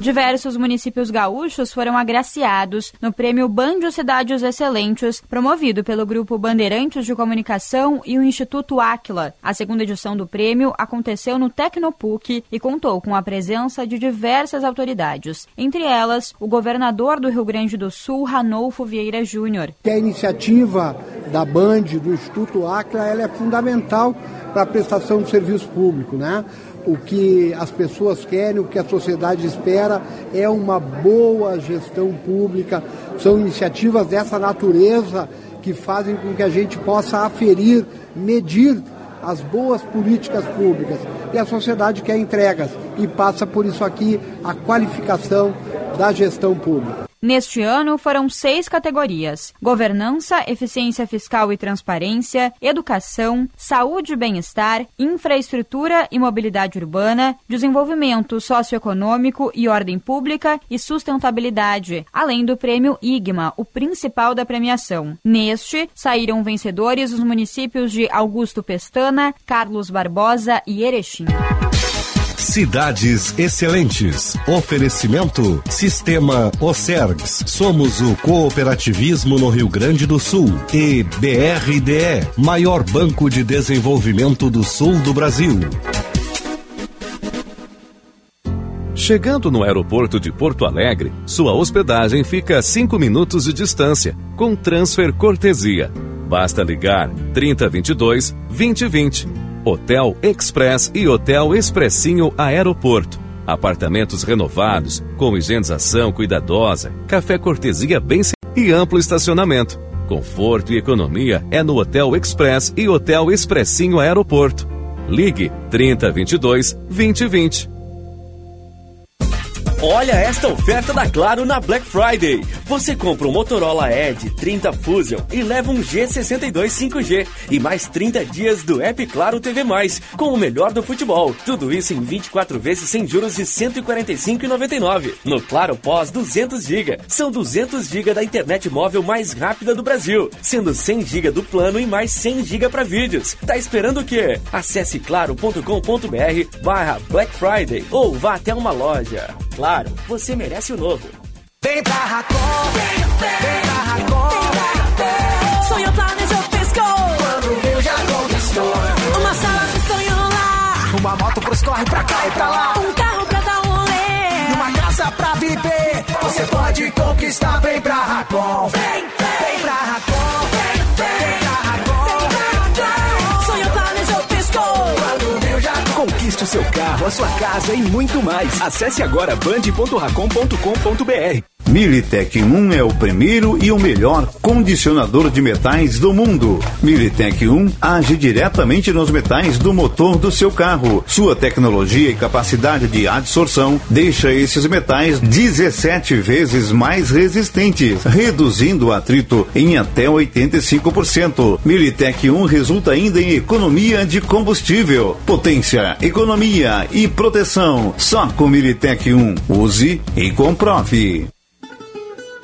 Diversos municípios gaúchos foram agraciados no prêmio Bandio Cidades Excelentes, promovido pelo Grupo Bandeirantes de Comunicação e o Instituto Áquila. A segunda edição do prêmio aconteceu no Tecnopuc e contou com a presença de diversas autoridades, entre elas o governador do Rio Grande do Sul, Ranolfo Vieira Júnior. A iniciativa da Band, do Instituto Áquila, ela é fundamental para a prestação de serviço público, né? O que as pessoas querem, o que a sociedade espera é uma boa gestão pública. São iniciativas dessa natureza que fazem com que a gente possa aferir, medir as boas políticas públicas. E a sociedade quer entregas e passa por isso aqui a qualificação da gestão pública. Neste ano foram seis categorias: governança, eficiência fiscal e transparência, educação, saúde e bem-estar, infraestrutura e mobilidade urbana, desenvolvimento socioeconômico e ordem pública e sustentabilidade, além do prêmio IGMA, o principal da premiação. Neste, saíram vencedores os municípios de Augusto Pestana, Carlos Barbosa e Erechim. Cidades Excelentes. Oferecimento Sistema Ocergs. Somos o cooperativismo no Rio Grande do Sul. E BRDE, maior banco de desenvolvimento do sul do Brasil. Chegando no aeroporto de Porto Alegre, sua hospedagem fica a 5 minutos de distância, com transfer cortesia. Basta ligar 3022 2020 Hotel Express e Hotel Expressinho Aeroporto. Apartamentos renovados, com higienização cuidadosa, café cortesia bem e amplo estacionamento. Conforto e economia é no Hotel Express e Hotel Expressinho Aeroporto. Ligue 3022 2020. Olha esta oferta da Claro na Black Friday. Você compra um Motorola Edge 30 Fusion e leva um G62 5G e mais 30 dias do App Claro TV+, com o melhor do futebol. Tudo isso em 24 vezes sem juros de 145,99. No Claro Pós 200 GB. São 200 GB da internet móvel mais rápida do Brasil, sendo 100 GB do plano e mais 100 GB para vídeos. Tá esperando o quê? Acesse claro.com.br barra Black Friday ou vá até uma loja. Claro Claro, você merece o novo. Vem pra Racon, vem, vem pra Racon. Sonho planejou, pescou. Quando viu, já conquistou. Uma sala de sonho lá. Uma moto pros corre pra cá e pra lá. Um carro pra dar um rolê. Uma casa pra viver. Você pode conquistar, vem pra Racon. Vem, Conquiste o seu carro, a sua casa e muito mais. Acesse agora band.racom.com.br. Militec 1 é o primeiro e o melhor condicionador de metais do mundo. Militec 1 age diretamente nos metais do motor do seu carro. Sua tecnologia e capacidade de adsorção deixa esses metais 17 vezes mais resistentes, reduzindo o atrito em até 85%. Militec 1 resulta ainda em economia de combustível, potência, economia e proteção. Só com Militec 1. Use e comprove.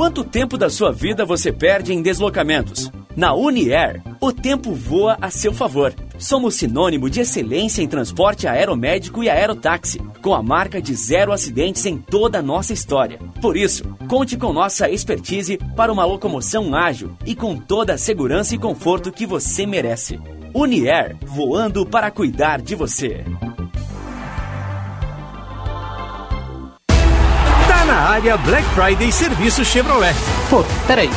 Quanto tempo da sua vida você perde em deslocamentos? Na Uniair, o tempo voa a seu favor. Somos sinônimo de excelência em transporte aeromédico e aerotáxi, com a marca de zero acidentes em toda a nossa história. Por isso, conte com nossa expertise para uma locomoção ágil e com toda a segurança e conforto que você merece. Unier, voando para cuidar de você. Área Black Friday Serviço Chevrolet. Pô, peraí.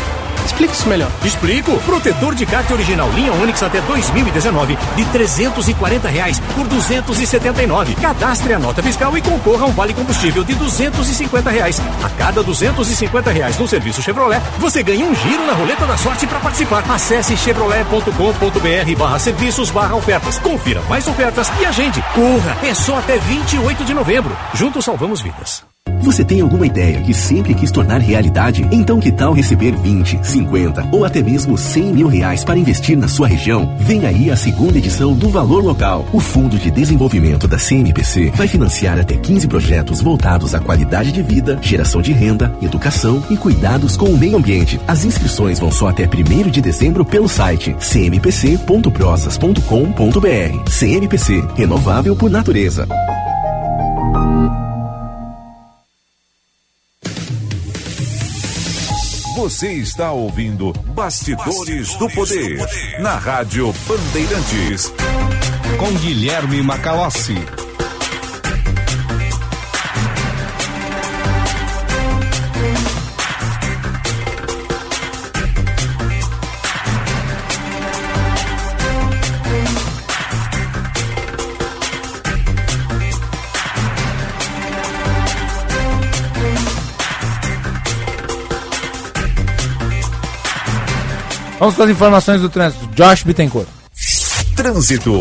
Explica isso melhor. Explico. Protetor de kart original linha Onix até 2019 de 340 reais por 279. Cadastre a nota fiscal e concorra a um vale combustível de 250 reais. A cada 250 reais no serviço Chevrolet, você ganha um giro na roleta da sorte para participar. Acesse chevrolet.com.br barra serviços barra ofertas. Confira mais ofertas e agende. Corra, é só até 28 de novembro. Juntos salvamos vidas. Você tem alguma ideia que sempre quis tornar realidade? Então que tal receber 20, 50 ou até mesmo 100 mil reais para investir na sua região? Vem aí a segunda edição do Valor Local. O Fundo de Desenvolvimento da CMPC vai financiar até 15 projetos voltados à qualidade de vida, geração de renda, educação e cuidados com o meio ambiente. As inscrições vão só até 1 de dezembro pelo site cmpc.prosas.com.br. CMPC, renovável por natureza. Você está ouvindo Bastidores, Bastidores do, poder, do Poder na Rádio Bandeirantes. Com Guilherme Macalossi. Vamos com as informações do trânsito. Josh Bittencourt. Trânsito.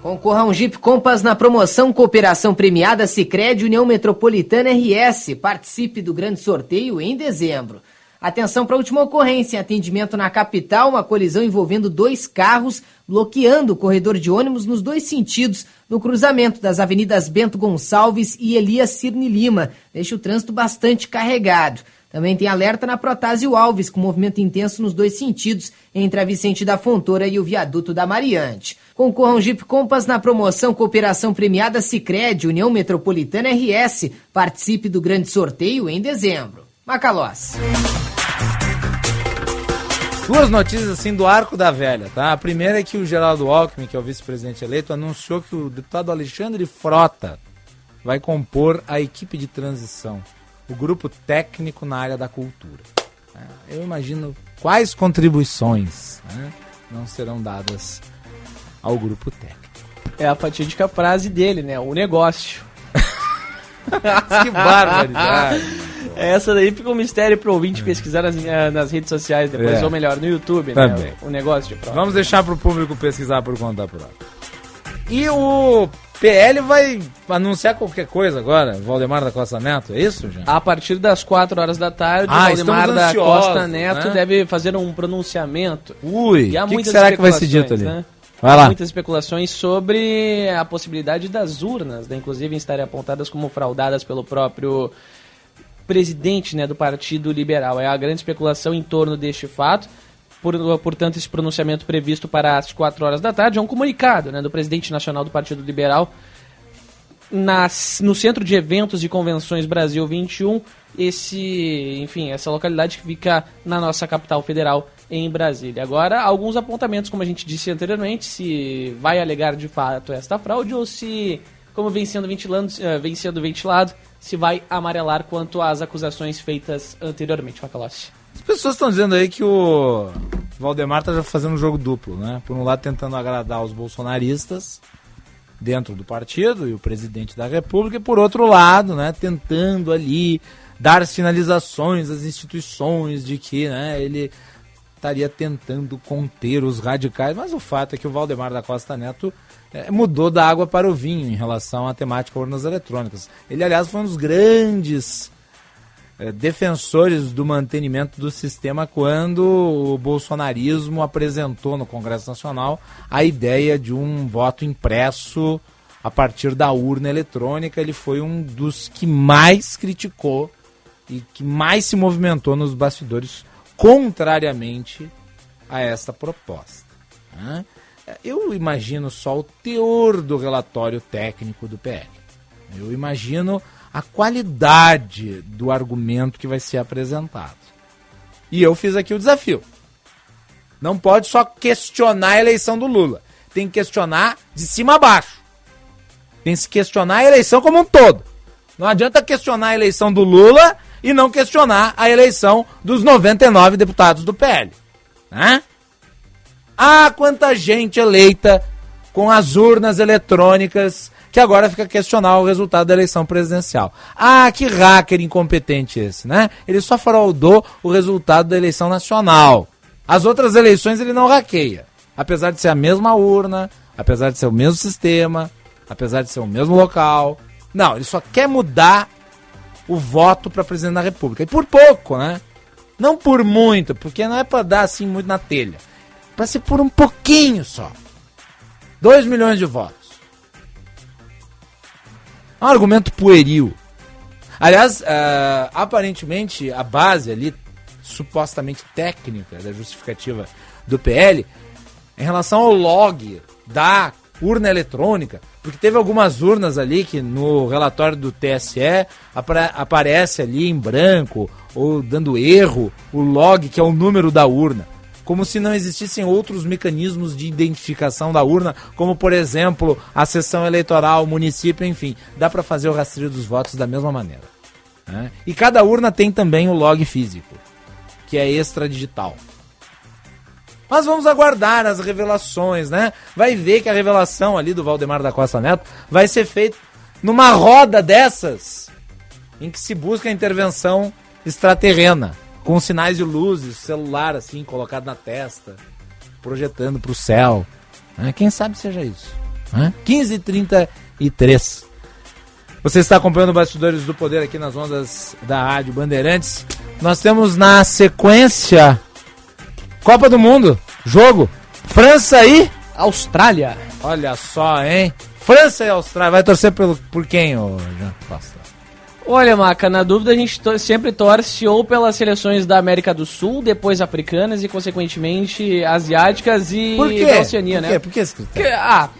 Concorra a um Jeep Compass na promoção Cooperação Premiada Sicredi União Metropolitana RS. Participe do grande sorteio em dezembro. Atenção para a última ocorrência em atendimento na capital, uma colisão envolvendo dois carros bloqueando o corredor de ônibus nos dois sentidos no cruzamento das avenidas Bento Gonçalves e Elias Cirne Lima. Deixa o trânsito bastante carregado. Também tem alerta na Protásio Alves, com movimento intenso nos dois sentidos, entre a Vicente da Fontoura e o viaduto da Mariante. Concorra um Jeep Compass na promoção Cooperação Premiada Sicredi União Metropolitana RS. Participe do grande sorteio em dezembro. Macalós. Duas notícias assim do arco da velha, tá? A primeira é que o Geraldo Alckmin, que é o vice-presidente eleito, anunciou que o deputado Alexandre Frota vai compor a equipe de transição o grupo técnico na área da cultura. É, eu imagino quais contribuições né, não serão dadas ao grupo técnico. É a fatídica frase dele, né? O negócio. que barbaridade. Essa daí fica um mistério pro ouvinte pesquisar nas, nas redes sociais depois, É. ou melhor, no YouTube, Também. né? O negócio de prova. Vamos deixar para o público pesquisar por conta própria. E o PL vai anunciar qualquer coisa agora, Valdemar da Costa Neto, é isso, já? A partir das 4 horas da tarde, Ah, o Valdemar da ansiosos, Costa Neto né? deve fazer um pronunciamento. Ui, há que que será que vai ser dito ali? Né? Vai Há lá. muitas especulações sobre a possibilidade das urnas, né, inclusive estarem apontadas como fraudadas pelo próprio presidente né, do Partido Liberal. É a grande especulação em torno deste fato. Por, portanto, esse pronunciamento previsto para as 4 horas da tarde é um comunicado né, do presidente nacional do Partido Liberal nas, no Centro de Eventos e Convenções Brasil 21, esse, enfim, essa localidade que fica na nossa capital federal em Brasília. Agora, alguns apontamentos, como a gente disse anteriormente, se vai alegar de fato esta fraude ou se, como vem sendo, ventilando, eh, vem sendo ventilado, se vai amarelar quanto às acusações feitas anteriormente, Macalossi. As pessoas estão dizendo aí que o Valdemar tá já fazendo um jogo duplo, né? Por um lado tentando agradar os bolsonaristas dentro do partido e o presidente da República, e por outro lado, né, tentando ali dar sinalizações às instituições de que, né, ele estaria tentando conter os radicais, mas o fato é que o Valdemar da Costa Neto eh, mudou da água para o vinho em relação à temática urnas eletrônicas. Ele, aliás, foi um dos grandes defensores do mantenimento do sistema quando o bolsonarismo apresentou no Congresso Nacional a ideia de um voto impresso a partir da urna eletrônica. Ele foi um dos que mais criticou e que mais se movimentou nos bastidores contrariamente a esta proposta. né? Eu imagino só o teor do relatório técnico do PL. Eu imagino a qualidade do argumento que vai ser apresentado. E eu fiz aqui o desafio. Não pode só questionar a eleição do Lula. Tem que questionar de cima a baixo. Tem que se questionar a eleição como um todo. Não adianta questionar a eleição do Lula e não questionar a eleição dos 99 deputados do PL. Né? Ah, quanta gente eleita com as urnas eletrônicas que agora fica questionar o resultado da eleição presidencial. Ah, que hacker incompetente esse, né? Ele só fraudou o resultado da eleição nacional. As outras eleições ele não hackeia. Apesar de ser a mesma urna, apesar de ser o mesmo sistema, apesar de ser o mesmo local. Não, ele só quer mudar o voto para presidente da República. E por pouco, né? Não por muito, porque não é para dar assim muito na telha. Para ser por um pouquinho só. 2 milhões de votos. É um argumento pueril. Aliás, uh, aparentemente a base ali, supostamente técnica da justificativa do PL, em relação ao log da urna eletrônica, porque teve algumas urnas ali que no relatório do TSE apare aparece ali em branco ou dando erro o log, que é o número da urna como se não existissem outros mecanismos de identificação da urna, como por exemplo a sessão eleitoral, município, enfim, dá para fazer o rastreio dos votos da mesma maneira. Né? E cada urna tem também o log físico, que é extra digital. Mas vamos aguardar as revelações, né? Vai ver que a revelação ali do Valdemar da Costa Neto vai ser feita numa roda dessas em que se busca a intervenção extraterrena com sinais de luzes, celular assim, colocado na testa, projetando para o céu. Né? Quem sabe seja isso. Né? 15h33. Você está acompanhando Bastidores do Poder aqui nas ondas da Rádio Bandeirantes. Nós temos na sequência Copa do Mundo, jogo França e Austrália. Olha só, hein? França e Austrália. Vai torcer pelo, por quem, ô Jean Costa? Olha, Maca, na dúvida a gente to sempre torce ou pelas seleções da América do Sul, depois africanas e, consequentemente, asiáticas e Por quê? da Oceania, Por né? quê? Por que esse critério? Porque, ah,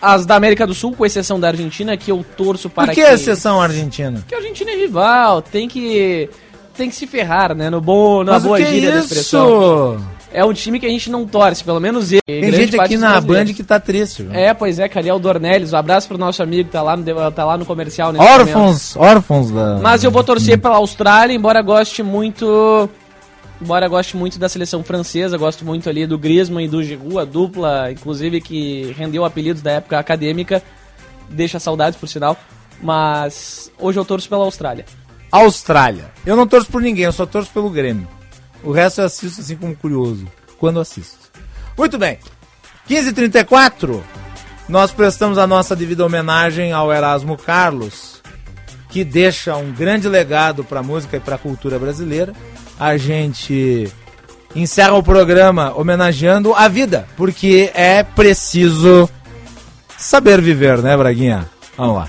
as da América do Sul, com exceção da Argentina, que eu torço para Por que a exceção argentina? Porque a Argentina é rival, tem que tem que se ferrar, né? No bom, na Mas boa que é gíria da expressão. É um time que a gente não torce, pelo menos eu. Tem gente aqui na Band que tá triste. viu? É, pois é, Cariel Dornelles. Um abraço pro nosso amigo que tá lá no, tá lá no comercial. momento. Órfãos, órfãos da. Mas eu vou torcer pela Austrália, embora goste muito. Embora goste muito da seleção francesa, gosto muito ali do Griezmann e do Giroud, a dupla, inclusive que rendeu apelidos da época acadêmica. Deixa saudades, por sinal. Mas hoje eu torço pela Austrália. Austrália. Eu não torço por ninguém, eu só torço pelo Grêmio. O resto eu assisto assim como curioso. Quando assisto. Muito bem. 15h34, nós prestamos a nossa devida homenagem ao Erasmo Carlos, que deixa um grande legado para a música e para a cultura brasileira. A gente encerra o programa homenageando a vida, porque é preciso saber viver, né, Braguinha? Vamos lá.